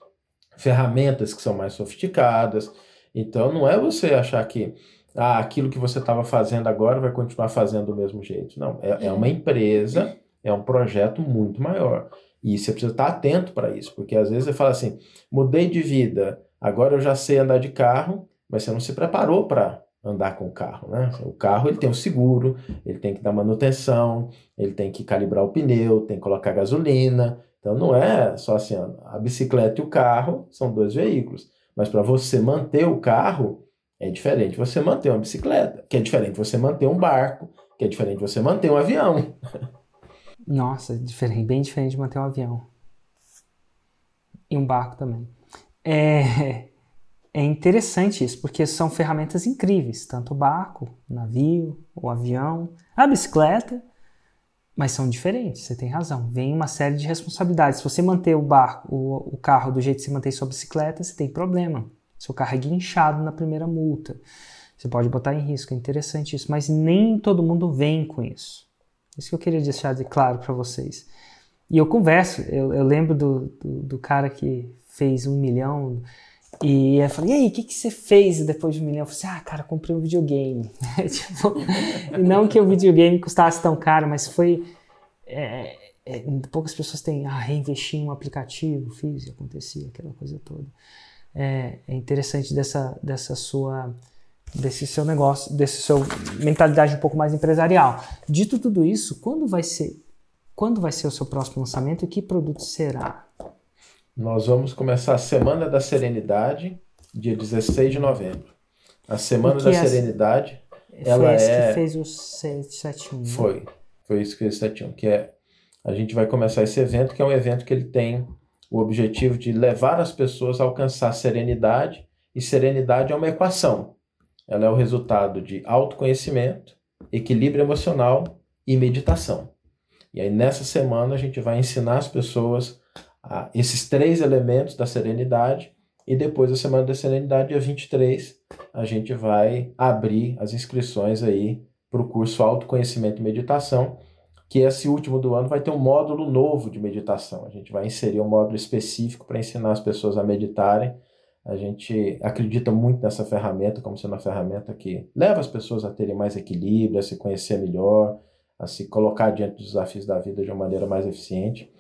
ferramentas que são mais sofisticadas. Então não é você achar que ah, aquilo que você estava fazendo agora vai continuar fazendo do mesmo jeito. Não, é, é uma empresa, é um projeto muito maior. E você precisa estar atento para isso, porque às vezes você fala assim: mudei de vida, agora eu já sei andar de carro, mas você não se preparou para andar com o carro, né? O carro ele tem o seguro, ele tem que dar manutenção, ele tem que calibrar o pneu, tem que colocar gasolina. Então não é só assim, a bicicleta e o carro são dois veículos, mas para você manter o carro é diferente você manter uma bicicleta, que é diferente você manter um barco, que é diferente você manter um avião. Nossa, diferente, bem diferente de manter um avião. E um barco também. É, é interessante isso, porque são ferramentas incríveis, tanto o barco, o navio, o avião, a bicicleta, mas são diferentes, você tem razão. Vem uma série de responsabilidades. Se você manter o barco, o, o carro do jeito que você mantém sua bicicleta, você tem problema. Seu carro é guinchado na primeira multa. Você pode botar em risco, é interessante isso, mas nem todo mundo vem com isso. Isso que eu queria deixar de claro para vocês. E eu converso, eu, eu lembro do, do, do, cara que fez um milhão e eu falei, e aí, o que, que você fez depois de um milhão? Eu falei ah, cara, comprei um videogame. tipo, não que o videogame custasse tão caro, mas foi... É, é, poucas pessoas têm, ah, reinvesti em um aplicativo, fiz e acontecia, aquela coisa toda. É, é interessante dessa, dessa sua desse seu negócio, desse seu mentalidade um pouco mais empresarial. Dito tudo isso, quando vai ser quando vai ser o seu próximo lançamento e que produto será? Nós vamos começar a Semana da Serenidade, dia 16 de novembro. A Semana da é Serenidade, ela esse é que fez o 771. Né? Foi. Foi isso que fez o 71, que é a gente vai começar esse evento, que é um evento que ele tem o objetivo de levar as pessoas a alcançar serenidade, e serenidade é uma equação. Ela é o resultado de autoconhecimento, equilíbrio emocional e meditação. E aí nessa semana a gente vai ensinar as pessoas a, esses três elementos da serenidade e depois da semana da serenidade, dia 23, a gente vai abrir as inscrições aí para o curso Autoconhecimento e Meditação, que esse último do ano vai ter um módulo novo de meditação. A gente vai inserir um módulo específico para ensinar as pessoas a meditarem a gente acredita muito nessa ferramenta como sendo uma ferramenta que leva as pessoas a terem mais equilíbrio, a se conhecer melhor, a se colocar diante dos desafios da vida de uma maneira mais eficiente.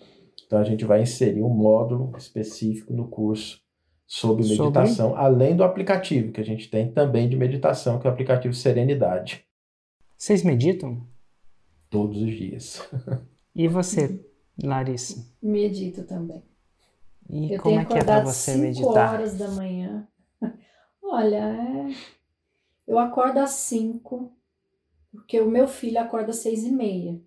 Então a gente vai inserir um módulo específico no curso sobre meditação, sobre... além do aplicativo que a gente tem também de meditação, que é o aplicativo Serenidade. Vocês meditam? Todos os dias. E você, Larissa? Medito também. E eu como é que é para você meditar? horas da manhã. Olha, é... eu acordo às 5, porque o meu filho acorda às 6 e meia.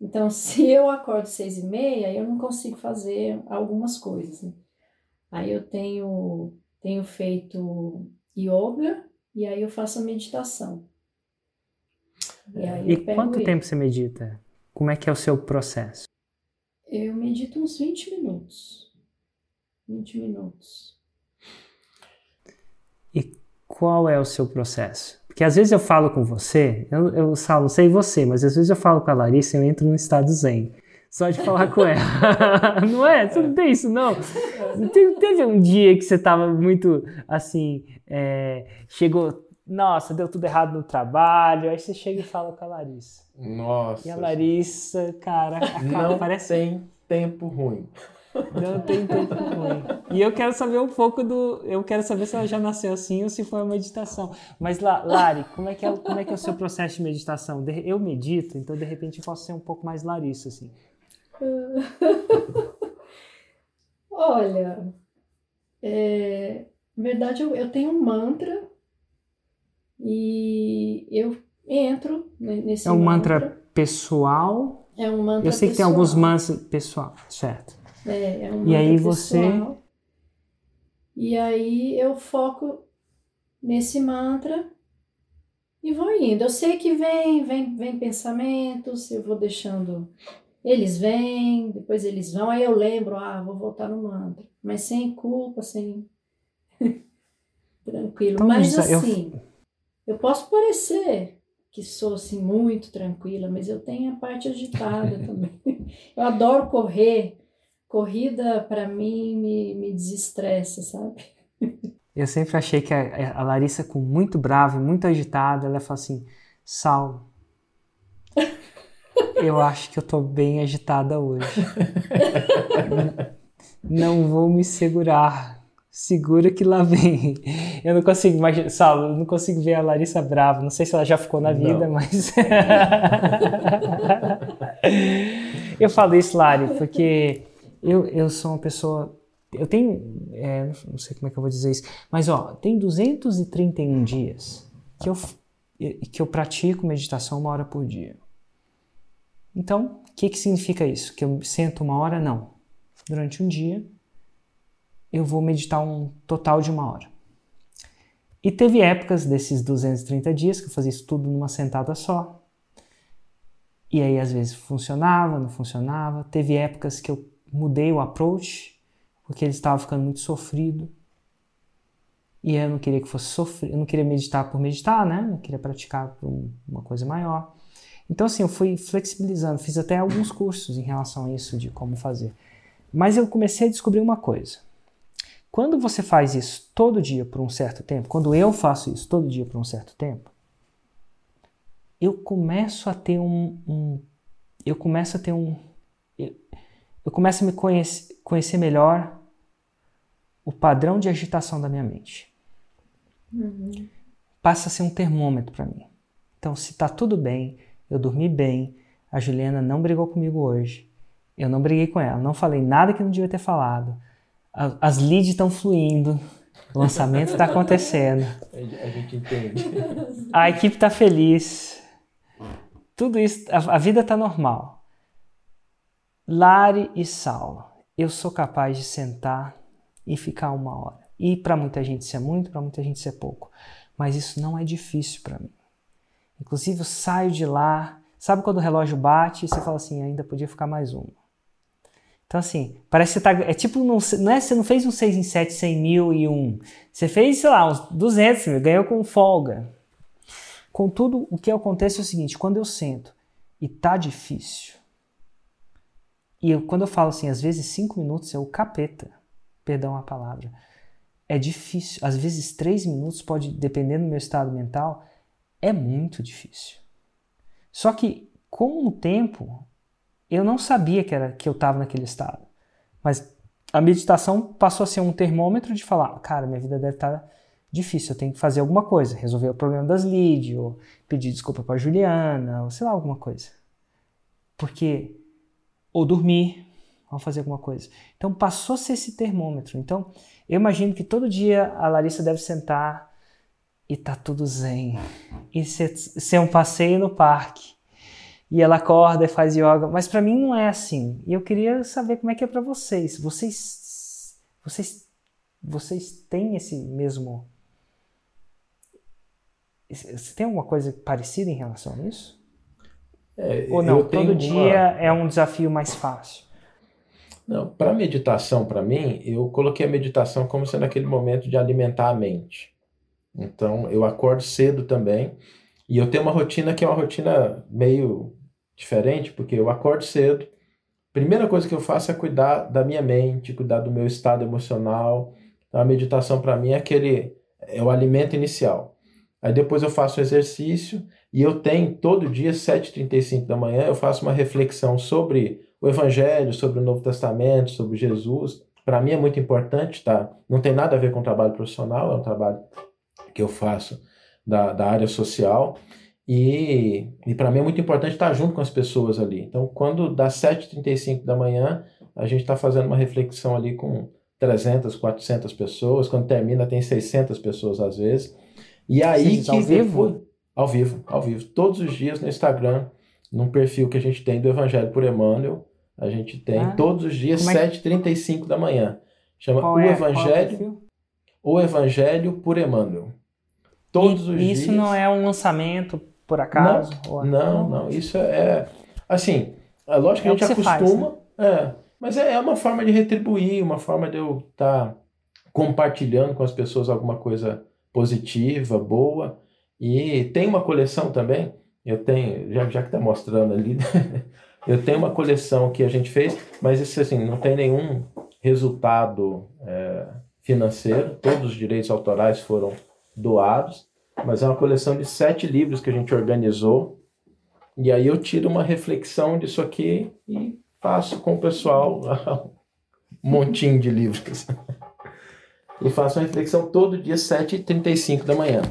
Então, se eu acordo às 6 e meia, eu não consigo fazer algumas coisas. Né? Aí eu tenho, tenho feito yoga e aí eu faço a meditação. E, e quanto ele. tempo você medita? Como é que é o seu processo? Eu medito uns 20 minutos. 20 minutos. E qual é o seu processo? Porque às vezes eu falo com você, eu, eu falo, não sei você, mas às vezes eu falo com a Larissa e eu entro num estado zen. Só de falar com ela. não é? Você não tem isso, não? Teve, teve um dia que você estava muito assim, é, chegou, nossa, deu tudo errado no trabalho, aí você chega e fala com a Larissa. Nossa. E a Larissa, cara, a cara não parece... tem tempo ruim. Não tem tempo ruim. E eu quero saber um pouco do. Eu quero saber se ela já nasceu assim ou se foi uma meditação. Mas, Lari, como é que é, como é, que é o seu processo de meditação? Eu medito, então de repente eu posso ser um pouco mais Larissa, assim. Olha, é, na verdade eu, eu tenho um mantra e eu entro nesse É um mantra. mantra pessoal? É um mantra Eu sei pessoal. que tem alguns mantras pessoal, certo. É, é um e aí pessoal. você. E aí eu foco nesse mantra e vou indo. Eu sei que vem, vem, vem pensamentos, eu vou deixando. Eles vêm, depois eles vão, aí eu lembro, ah, vou voltar no mantra. Mas sem culpa, sem. Tranquilo. Mas assim, eu... eu posso parecer que sou assim muito tranquila, mas eu tenho a parte agitada também. Eu adoro correr. Corrida para mim me, me desestressa, sabe? Eu sempre achei que a, a Larissa, com muito brava e muito agitada, ela fala assim: Sal, eu acho que eu tô bem agitada hoje. não vou me segurar. Segura que lá vem. Eu não consigo imaginar, Saulo, eu não consigo ver a Larissa brava. Não sei se ela já ficou na vida, não. mas. eu falo isso, Lari, porque eu, eu sou uma pessoa. Eu tenho. É, não sei como é que eu vou dizer isso, mas ó, tem 231 dias que eu, que eu pratico meditação uma hora por dia. Então, o que, que significa isso? Que eu sento uma hora? Não. Durante um dia, eu vou meditar um total de uma hora. E teve épocas desses 230 dias que eu fazia isso tudo numa sentada só. E aí às vezes funcionava, não funcionava. Teve épocas que eu mudei o approach, porque ele estava ficando muito sofrido. E eu não queria que fosse sofrer, eu não queria meditar por meditar, né? Eu queria praticar por uma coisa maior. Então assim, eu fui flexibilizando, fiz até alguns cursos em relação a isso de como fazer. Mas eu comecei a descobrir uma coisa. Quando você faz isso todo dia por um certo tempo, quando eu faço isso todo dia por um certo tempo, eu começo a ter um, um eu começo a ter um eu, eu começo a me conhecer, conhecer melhor o padrão de agitação da minha mente. Uhum. Passa a ser um termômetro para mim. Então, se tá tudo bem, eu dormi bem, a Juliana não brigou comigo hoje, eu não briguei com ela, não falei nada que não devia ter falado, as leads estão fluindo, o lançamento está acontecendo. A gente entende. A equipe está feliz. Tudo isso, a, a vida está normal. Lari e Saulo, eu sou capaz de sentar e ficar uma hora. E para muita gente isso é muito, para muita gente isso é pouco. Mas isso não é difícil para mim. Inclusive eu saio de lá, sabe quando o relógio bate e você fala assim, ainda podia ficar mais uma. Então, assim, parece que você tá. É tipo, não, não é, você não fez um 6 em 7, 100 mil e um. Você fez, sei lá, uns 200 mil, ganhou com folga. Contudo, o que acontece é o seguinte: quando eu sento e tá difícil, e eu, quando eu falo assim, às vezes 5 minutos é o capeta, perdão a palavra, é difícil. Às vezes 3 minutos pode, dependendo do meu estado mental, é muito difícil. Só que com o tempo eu não sabia que, era, que eu estava naquele estado. Mas a meditação passou a ser um termômetro de falar, cara, minha vida deve estar tá difícil, eu tenho que fazer alguma coisa, resolver o problema das leads, ou pedir desculpa para Juliana, ou sei lá, alguma coisa. Porque ou dormir, ou fazer alguma coisa. Então passou a ser esse termômetro. Então eu imagino que todo dia a Larissa deve sentar e tá tudo zen. E ser, ser um passeio no parque e ela acorda e faz yoga, mas para mim não é assim. E eu queria saber como é que é para vocês. Vocês vocês vocês têm esse mesmo você tem alguma coisa parecida em relação a isso? É, Ou não? Todo dia uma... é um desafio mais fácil. Não, para meditação, para mim, eu coloquei a meditação como sendo aquele momento de alimentar a mente. Então, eu acordo cedo também, e eu tenho uma rotina que é uma rotina meio diferente, porque eu acordo cedo. Primeira coisa que eu faço é cuidar da minha mente, cuidar do meu estado emocional. Então, a meditação para mim é aquele é o alimento inicial. Aí depois eu faço o exercício e eu tenho todo dia 7h35 da manhã, eu faço uma reflexão sobre o evangelho, sobre o Novo Testamento, sobre Jesus. Para mim é muito importante, tá? Não tem nada a ver com o trabalho profissional, é um trabalho que eu faço da, da área social. E, e para mim é muito importante estar junto com as pessoas ali. Então, quando dá 7h35 da manhã, a gente está fazendo uma reflexão ali com 300, 400 pessoas. Quando termina, tem 600 pessoas às vezes. E aí que ao vivo? Ao vivo, ao vivo. Todos os dias no Instagram, num perfil que a gente tem do Evangelho por Emmanuel, a gente tem ah, todos os dias, é 7h35 da manhã. Chama Qual O é? Evangelho. o Evangelho por Emmanuel. Todos e, os isso dias. não é um lançamento por acaso? Não, não, não, Isso é, é. Assim, é lógico que é a gente acostuma. Faz, né? é, mas é, é uma forma de retribuir, uma forma de eu estar tá compartilhando com as pessoas alguma coisa positiva, boa. E tem uma coleção também, eu tenho, já, já que está mostrando ali, eu tenho uma coleção que a gente fez, mas isso assim, não tem nenhum resultado é, financeiro, todos os direitos autorais foram doados, mas é uma coleção de sete livros que a gente organizou, e aí eu tiro uma reflexão disso aqui e faço com o pessoal um montinho de livros. E faço uma reflexão todo dia, 7h35 da manhã.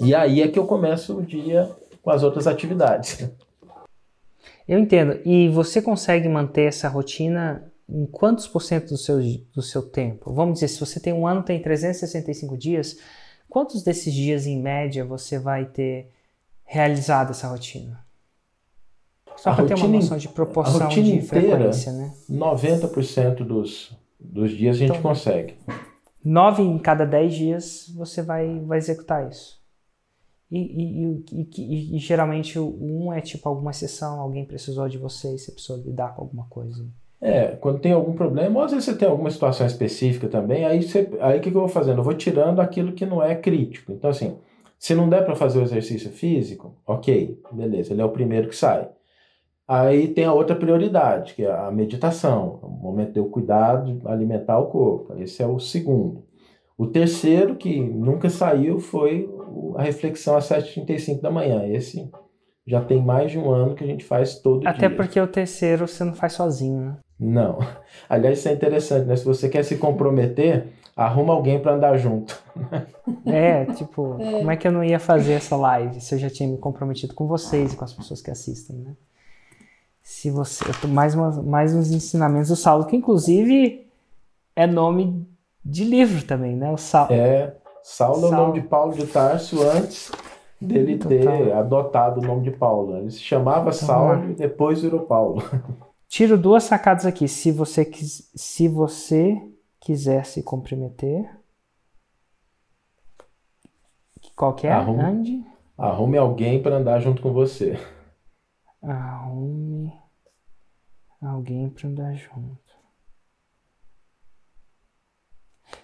E aí é que eu começo o dia com as outras atividades. Eu entendo. E você consegue manter essa rotina em quantos por cento do seu, do seu tempo? Vamos dizer, se você tem um ano, tem 365 dias, quantos desses dias, em média, você vai ter realizado essa rotina? Só para ter uma noção de proporção de inteira, frequência, né? 90% dos, dos dias a gente então, consegue. 9 em cada 10 dias você vai, vai executar isso. E, e, e, e, geralmente um é tipo alguma exceção, alguém precisou de você e você precisou lidar com alguma coisa. É, quando tem algum problema, ou às vezes você tem alguma situação específica também, aí você, aí o que, que eu vou fazendo? Eu vou tirando aquilo que não é crítico. Então, assim, se não der para fazer o exercício físico, ok, beleza, ele é o primeiro que sai. Aí tem a outra prioridade, que é a meditação, o momento de eu cuidar de alimentar o corpo. Esse é o segundo. O terceiro, que nunca saiu, foi a reflexão às 7h35 da manhã. Esse já tem mais de um ano que a gente faz todo Até dia. Até porque o terceiro você não faz sozinho, né? Não. Aliás, isso é interessante, né? Se você quer se comprometer, arruma alguém para andar junto. É, tipo, é. como é que eu não ia fazer essa live se eu já tinha me comprometido com vocês e com as pessoas que assistem, né? Se você. Mais, uma, mais uns ensinamentos do Saulo, que inclusive é nome de livro também, né? O Saulo. É, Saulo, Saulo. é o nome de Paulo de Tarso antes dele Total. ter adotado o nome de Paulo. Ele se chamava então, Saulo e depois virou Paulo. Tiro duas sacadas aqui. Se você, quis, se você quiser se comprometer, qualquer arrume, ande. Arrume alguém para andar junto com você. Arrume alguém para andar junto.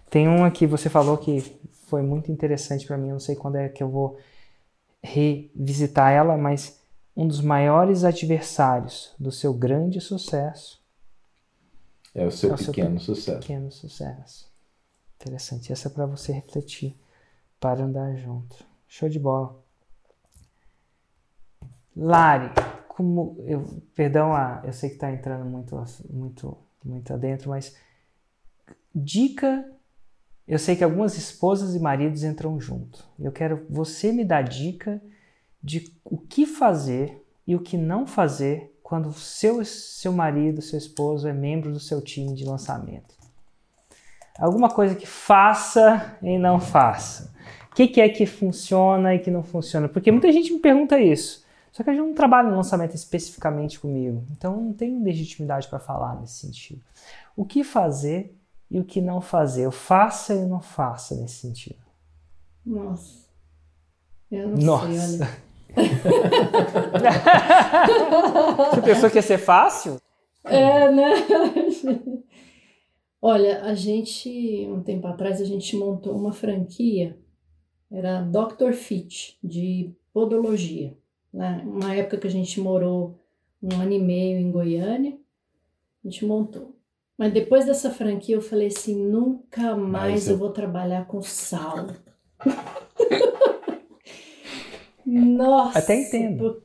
Tem uma que você falou que foi muito interessante para mim, eu não sei quando é que eu vou revisitar ela, mas um dos maiores adversários do seu grande sucesso é o seu é o pequeno seu sucesso. Pequeno sucesso. Interessante. Essa é para você refletir, para andar junto. Show de bola. Lari, como eu, perdão, ah, eu sei que está entrando muito, muito, muito adentro, mas dica eu sei que algumas esposas e maridos entram junto. Eu quero você me dar dica de o que fazer e o que não fazer quando seu seu marido, seu esposo é membro do seu time de lançamento. Alguma coisa que faça e não faça. O que, que é que funciona e que não funciona? Porque muita gente me pergunta isso. Só que a gente não trabalha no lançamento especificamente comigo, então não tenho legitimidade para falar nesse sentido. O que fazer e o que não fazer. Eu faça e não faça nesse sentido. Nossa. Eu não Nossa. sei, olha. Você pensou que ia ser fácil? É, né? Olha, a gente, um tempo atrás, a gente montou uma franquia, era Dr. Fit, de podologia. Né? Uma época que a gente morou um ano e meio em Goiânia, a gente montou. Mas depois dessa franquia eu falei assim, nunca mais eu... eu vou trabalhar com sal. Nossa. Até entendo.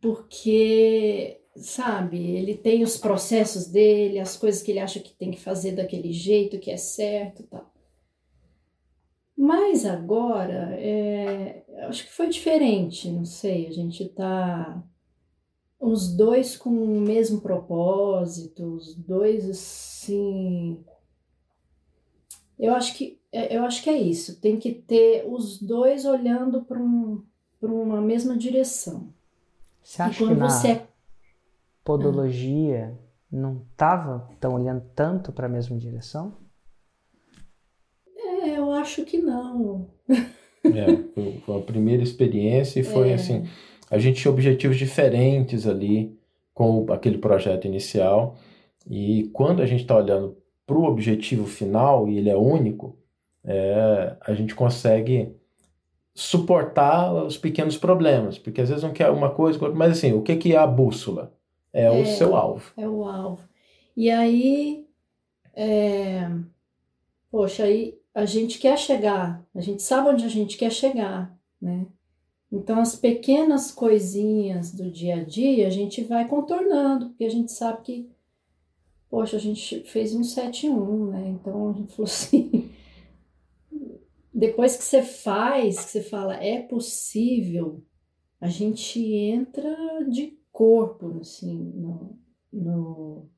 Porque, sabe, ele tem os processos dele, as coisas que ele acha que tem que fazer daquele jeito, que é certo e tal. Mas agora, é, acho que foi diferente, não sei, a gente tá os dois com o mesmo propósito, os dois assim. Eu acho que é, eu acho que é isso. Tem que ter os dois olhando para um, uma mesma direção. Você acha que na você... É podologia não estava tão olhando tanto para a mesma direção? Acho que não. é, foi a primeira experiência e foi é. assim a gente tinha objetivos diferentes ali com aquele projeto inicial. E quando a gente está olhando para o objetivo final, e ele é único, é, a gente consegue suportar os pequenos problemas, porque às vezes não quer uma coisa, mas assim, o que, que é a bússola? É, é o seu alvo. É o alvo. E aí, é, poxa, aí a gente quer chegar, a gente sabe onde a gente quer chegar, né? Então, as pequenas coisinhas do dia a dia a gente vai contornando, porque a gente sabe que, poxa, a gente fez um 7-1, né? Então, a gente falou assim. Depois que você faz, que você fala, é possível, a gente entra de corpo, assim, no, no,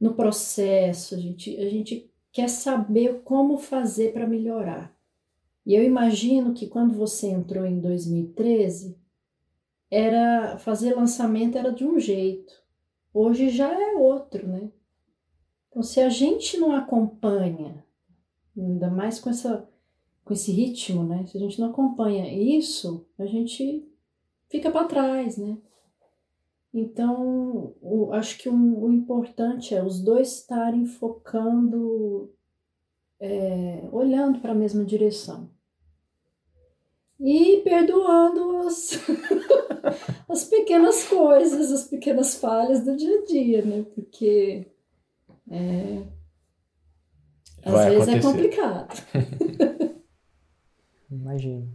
no processo, a gente, a gente quer saber como fazer para melhorar. E eu imagino que quando você entrou em 2013, era fazer lançamento era de um jeito. Hoje já é outro, né? Então, se a gente não acompanha, ainda mais com, essa, com esse ritmo, né? Se a gente não acompanha isso, a gente fica para trás, né? Então, o, acho que o, o, importante é os dois estarem focando, é, olhando para a mesma direção. E perdoando as, as pequenas coisas, as pequenas falhas do dia a dia, né? Porque é, às Vai vezes é acontecer. é complicado. Imagino.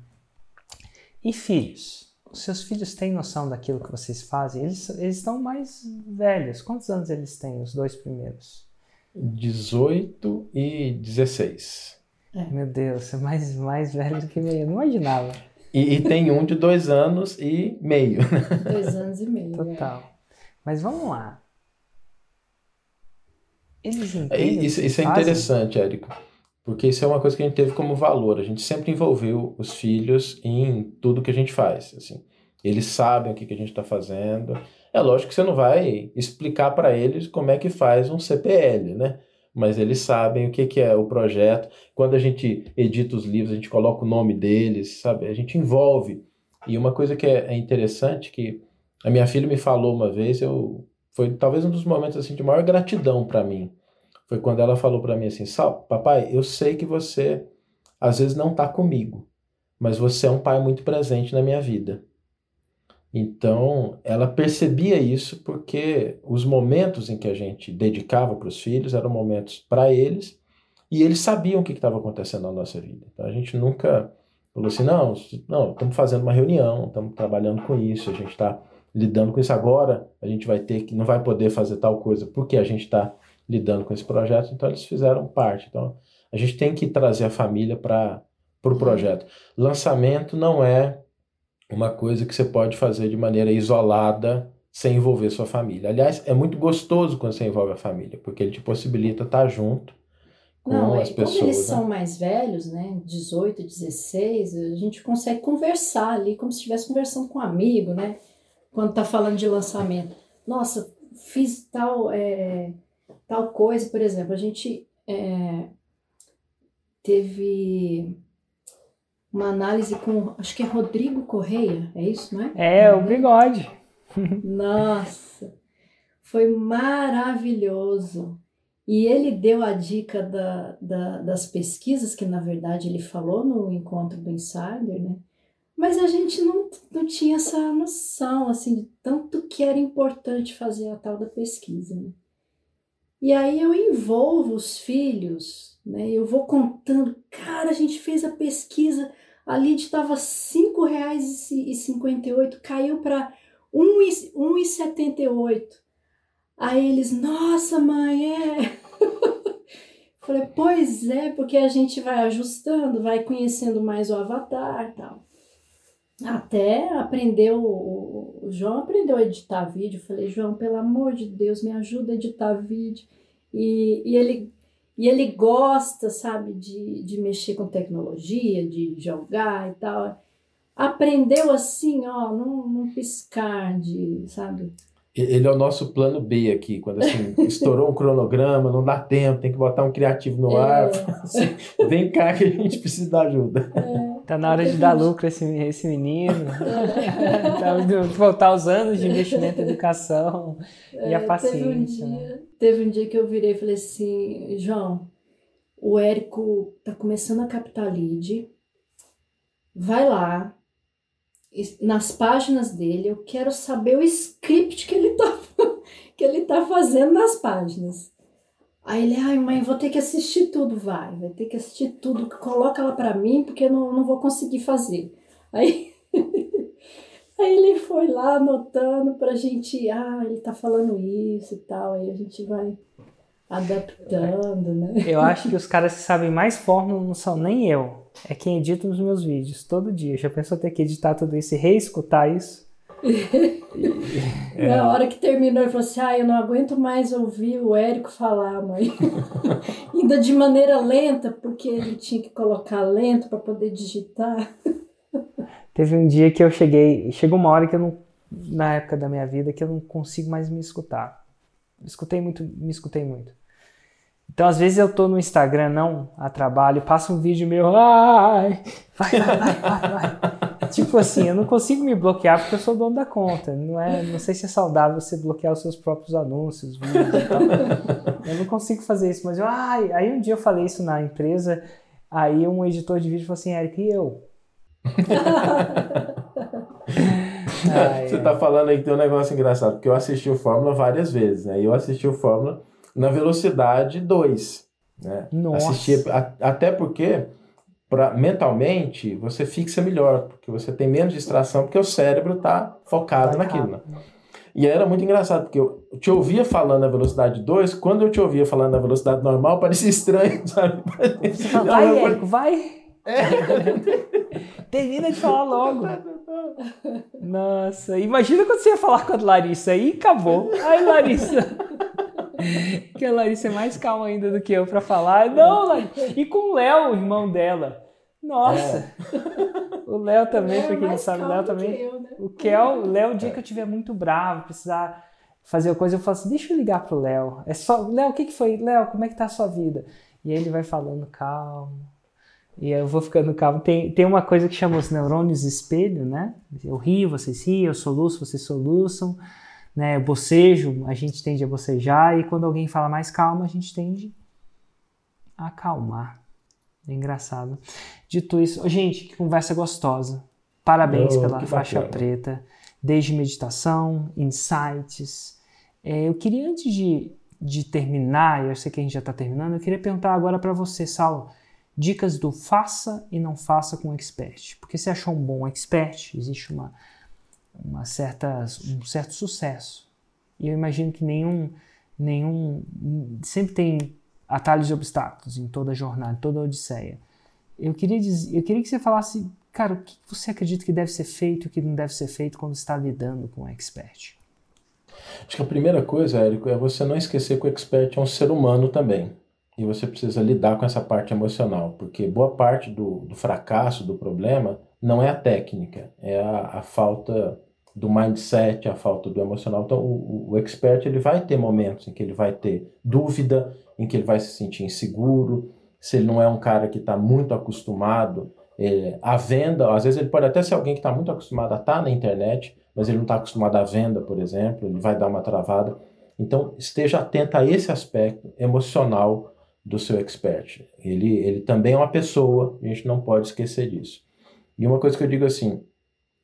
E filhos? Seus filhos têm noção daquilo que vocês fazem? Eles, eles estão mais velhos. Quantos anos eles têm, os dois primeiros? 18 e 16. É. Meu Deus, você é mais, mais velho do que meio. Eu não imaginava. E, e, tem um de dois anos e meio. Dois anos e meio. Total. É. Mas vamos lá. Eles é, entendem. Isso, isso é interessante, Érico. Porque isso é uma coisa que a gente teve como valor. A gente sempre envolveu os filhos em tudo que a gente faz. Assim, eles sabem o que, que a gente está fazendo. É lógico que você não vai explicar para eles como é que faz um CPL, né? Mas eles sabem o que, que é o projeto. Quando a gente edita os livros, a gente coloca o nome deles, sabe? A gente envolve. E uma coisa que é, é interessante que a minha filha me falou uma vez, eu foi talvez um dos momentos assim de maior gratidão para mim foi quando ela falou para mim assim: Sal, papai, eu sei que você às vezes não está comigo, mas você é um pai muito presente na minha vida. Então, ela percebia isso porque os momentos em que a gente dedicava para os filhos eram momentos para eles e eles sabiam o que estava acontecendo na nossa vida. Então, a gente nunca falou assim: não, não, estamos fazendo uma reunião, estamos trabalhando com isso, a gente está lidando com isso agora, a gente vai ter que, não vai poder fazer tal coisa porque a gente está lidando com esse projeto, então eles fizeram parte. Então a gente tem que trazer a família para o pro uhum. projeto. Lançamento não é uma coisa que você pode fazer de maneira isolada sem envolver sua família. Aliás, é muito gostoso quando você envolve a família, porque ele te possibilita estar junto com não, as pessoas. Como eles né? são mais velhos, né, 18, 16, a gente consegue conversar ali como se estivesse conversando com um amigo, né? Quando tá falando de lançamento. Nossa, fiz tal é, tal coisa, por exemplo, a gente é, teve uma análise com, acho que é Rodrigo Correia, é isso, não é? É, o bigode. Nossa, foi maravilhoso. E ele deu a dica da, da, das pesquisas, que na verdade ele falou no encontro do Insider, né? Mas a gente não, não tinha essa noção, assim, de tanto que era importante fazer a tal da pesquisa, né? E aí eu envolvo os filhos, né? Eu vou contando, cara, a gente fez a pesquisa, a lead estava R$ 5,58, caiu para R$ 1,78. Aí eles, nossa mãe, é. Falei, pois é, porque a gente vai ajustando, vai conhecendo mais o avatar e tal. Até aprendeu, o João aprendeu a editar vídeo. Falei, João, pelo amor de Deus, me ajuda a editar vídeo. E, e, ele, e ele gosta, sabe, de, de mexer com tecnologia, de jogar e tal. Aprendeu assim, ó, num, num piscar de, sabe? Ele é o nosso plano B aqui, quando assim, estourou um cronograma, não dá tempo, tem que botar um criativo no é. ar. Assim, vem cá que a gente precisa da ajuda. É. Tá na hora de dar lucro esse, esse menino. É. tá, voltar os anos de investimento em educação é, e a paciência. Teve um, dia, né? teve um dia que eu virei e falei assim, João, o Érico tá começando a captar lead vai lá, nas páginas dele, eu quero saber o script que ele tá, que ele tá fazendo nas páginas. Aí ele, ai mãe, vou ter que assistir tudo, vai, vai ter que assistir tudo, coloca ela para mim, porque eu não, não vou conseguir fazer. Aí, aí ele foi lá anotando pra gente, ah, ele tá falando isso e tal, aí a gente vai adaptando, né? Eu acho que os caras que sabem mais fórmula não são nem eu, é quem edita os meus vídeos todo dia. Já pensou ter que editar tudo isso e reescutar isso? Na hora que terminou, ele falou assim: Ah, eu não aguento mais ouvir o Érico falar, mãe. Ainda de maneira lenta, porque ele tinha que colocar lento para poder digitar. Teve um dia que eu cheguei, chegou uma hora que eu não, na época da minha vida, que eu não consigo mais me escutar. Escutei muito, me escutei muito. Então, às vezes eu tô no Instagram, não a trabalho, passa um vídeo meu, ai, vai, vai, vai, vai, vai. Tipo assim, eu não consigo me bloquear porque eu sou dono da conta. Não, é, não sei se é saudável você bloquear os seus próprios anúncios, vídeos e tal. Eu não consigo fazer isso, mas eu, ai, aí um dia eu falei isso na empresa, aí um editor de vídeo falou assim, Eric, e eu? ai, você tá falando aí que tem um negócio engraçado, porque eu assisti o Fórmula várias vezes, né? E eu assisti o Fórmula na velocidade 2. Né? Nossa. Assistir, a, até porque pra, mentalmente você fixa melhor, porque você tem menos distração, porque o cérebro está focado Vai naquilo. Né? E era muito engraçado, porque eu te ouvia falando na velocidade 2, quando eu te ouvia falando na velocidade normal, parecia estranho, sabe? Você fala, vai, Érico, vai! É. Termina de falar logo. Nossa, imagina quando você ia falar com a Larissa aí, acabou. Ai, Larissa. que a Larissa é mais calma ainda do que eu para falar. Não, Larissa. E com o Léo, o irmão dela. Nossa! É. O Léo também, é, para quem não sabe, o Léo também. Eu, né? O Kel, o Léo, o dia que eu estiver muito bravo, precisar fazer coisa, eu falo assim: deixa eu ligar pro Léo. É só, Léo, o que, que foi? Léo, como é que tá a sua vida? E aí ele vai falando calmo. E eu vou ficando calmo. Tem, tem uma coisa que chama os neurônios espelho, né? Eu rio, vocês riem, eu soluço, vocês soluçam né, bocejo, a gente tende a bocejar, e quando alguém fala mais calma, a gente tende a acalmar. É engraçado. Dito isso, gente, que conversa gostosa. Parabéns oh, pela faixa bacana. preta, desde meditação, insights. É, eu queria, antes de, de terminar, eu sei que a gente já está terminando, eu queria perguntar agora para você, Saulo, dicas do faça e não faça com expert. Porque você achou um bom expert, existe uma uma certa, um certo sucesso. E eu imagino que nenhum, nenhum sempre tem atalhos e obstáculos em toda a jornada, em toda a odisseia. Eu queria, dizer, eu queria que você falasse, cara, o que você acredita que deve ser feito e o que não deve ser feito quando está lidando com o expert? Acho que a primeira coisa, Érico, é você não esquecer que o expert é um ser humano também. E você precisa lidar com essa parte emocional, porque boa parte do, do fracasso, do problema, não é a técnica, é a, a falta do mindset, a falta do emocional. Então, o, o, expert ele vai ter momentos em que ele vai ter dúvida, em que ele vai se sentir inseguro, se ele não é um cara que está muito acostumado é, à venda, às vezes ele pode até ser alguém que está muito acostumado a estar tá na internet, mas ele não está acostumado à venda, por exemplo, ele vai dar uma travada. Então, esteja atento a esse aspecto emocional do seu expert. Ele, ele também é uma pessoa, a gente não pode esquecer disso. E uma coisa que eu digo assim,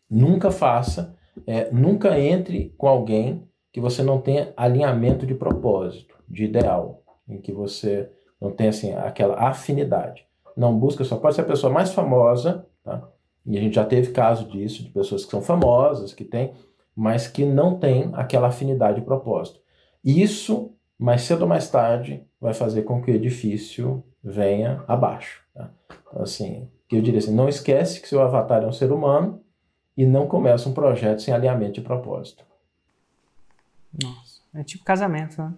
nunca faça é, nunca entre com alguém que você não tenha alinhamento de propósito, de ideal, em que você não tenha assim, aquela afinidade. Não busca só, pode ser a pessoa mais famosa, tá? e a gente já teve caso disso, de pessoas que são famosas, que têm, mas que não têm aquela afinidade de propósito. Isso, mais cedo ou mais tarde, vai fazer com que o edifício venha abaixo. Tá? Então, assim, eu diria assim, não esquece que seu avatar é um ser humano, e não começa um projeto sem alinhamento de propósito. Nossa, é tipo casamento, né?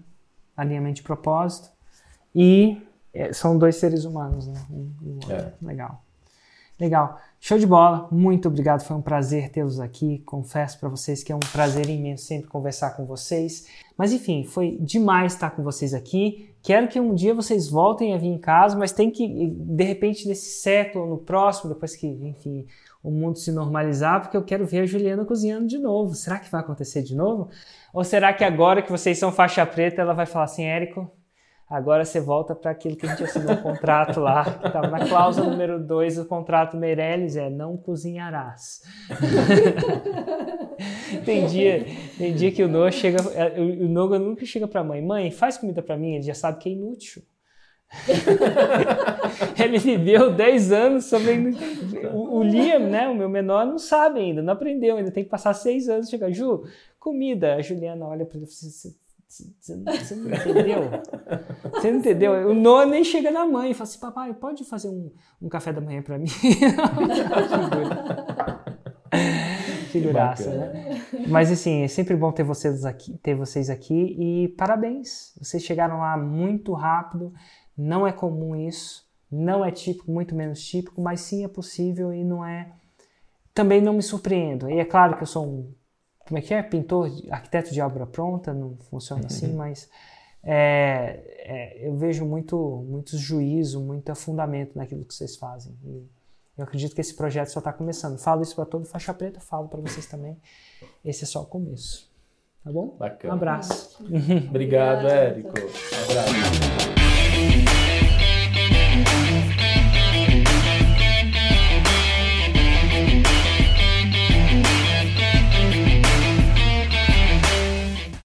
Alinhamento de propósito. E é, são dois seres humanos, né? Um, um é. Legal. Legal. Show de bola. Muito obrigado. Foi um prazer tê-los aqui. Confesso para vocês que é um prazer imenso sempre conversar com vocês. Mas enfim, foi demais estar com vocês aqui. Quero que um dia vocês voltem a vir em casa, mas tem que, de repente, nesse século, no próximo, depois que, enfim, o mundo se normalizar, porque eu quero ver a Juliana cozinhando de novo. Será que vai acontecer de novo? Ou será que agora que vocês são faixa preta, ela vai falar assim, Érico, Agora você volta para aquilo que a gente assinou o contrato lá, que estava na cláusula número 2 do contrato Meirelles, é não cozinharás. tem, dia, tem dia que o Noah chega, é, o Noah nunca chega para a mãe, mãe, faz comida para mim, ele já sabe que é inútil. ele viveu 10 anos sobre. O, o, Liam, né, o meu menor, não sabe ainda, não aprendeu, ainda tem que passar 6 anos. Chega, Ju, comida. A Juliana olha para ele e fala assim, você, você não entendeu? Você não entendeu? O Noah nem chega na mãe e fala assim: Papai, pode fazer um, um café da manhã para mim? Figuraça, né? Mas assim, é sempre bom ter vocês aqui, ter vocês aqui e parabéns. Vocês chegaram lá muito rápido. Não é comum isso, não é típico, muito menos típico, mas sim é possível e não é. Também não me surpreendo. E é claro que eu sou um. Como é que é? Pintor, arquiteto de obra pronta, não funciona assim, uhum. mas é, é, eu vejo muito, muito juízo, muito fundamento naquilo que vocês fazem. E eu acredito que esse projeto só está começando. Falo isso para todo faixa preta, falo para vocês também. Esse é só o começo. Tá bom? Bacana. Um abraço. Obrigado, Érico. Um abraço.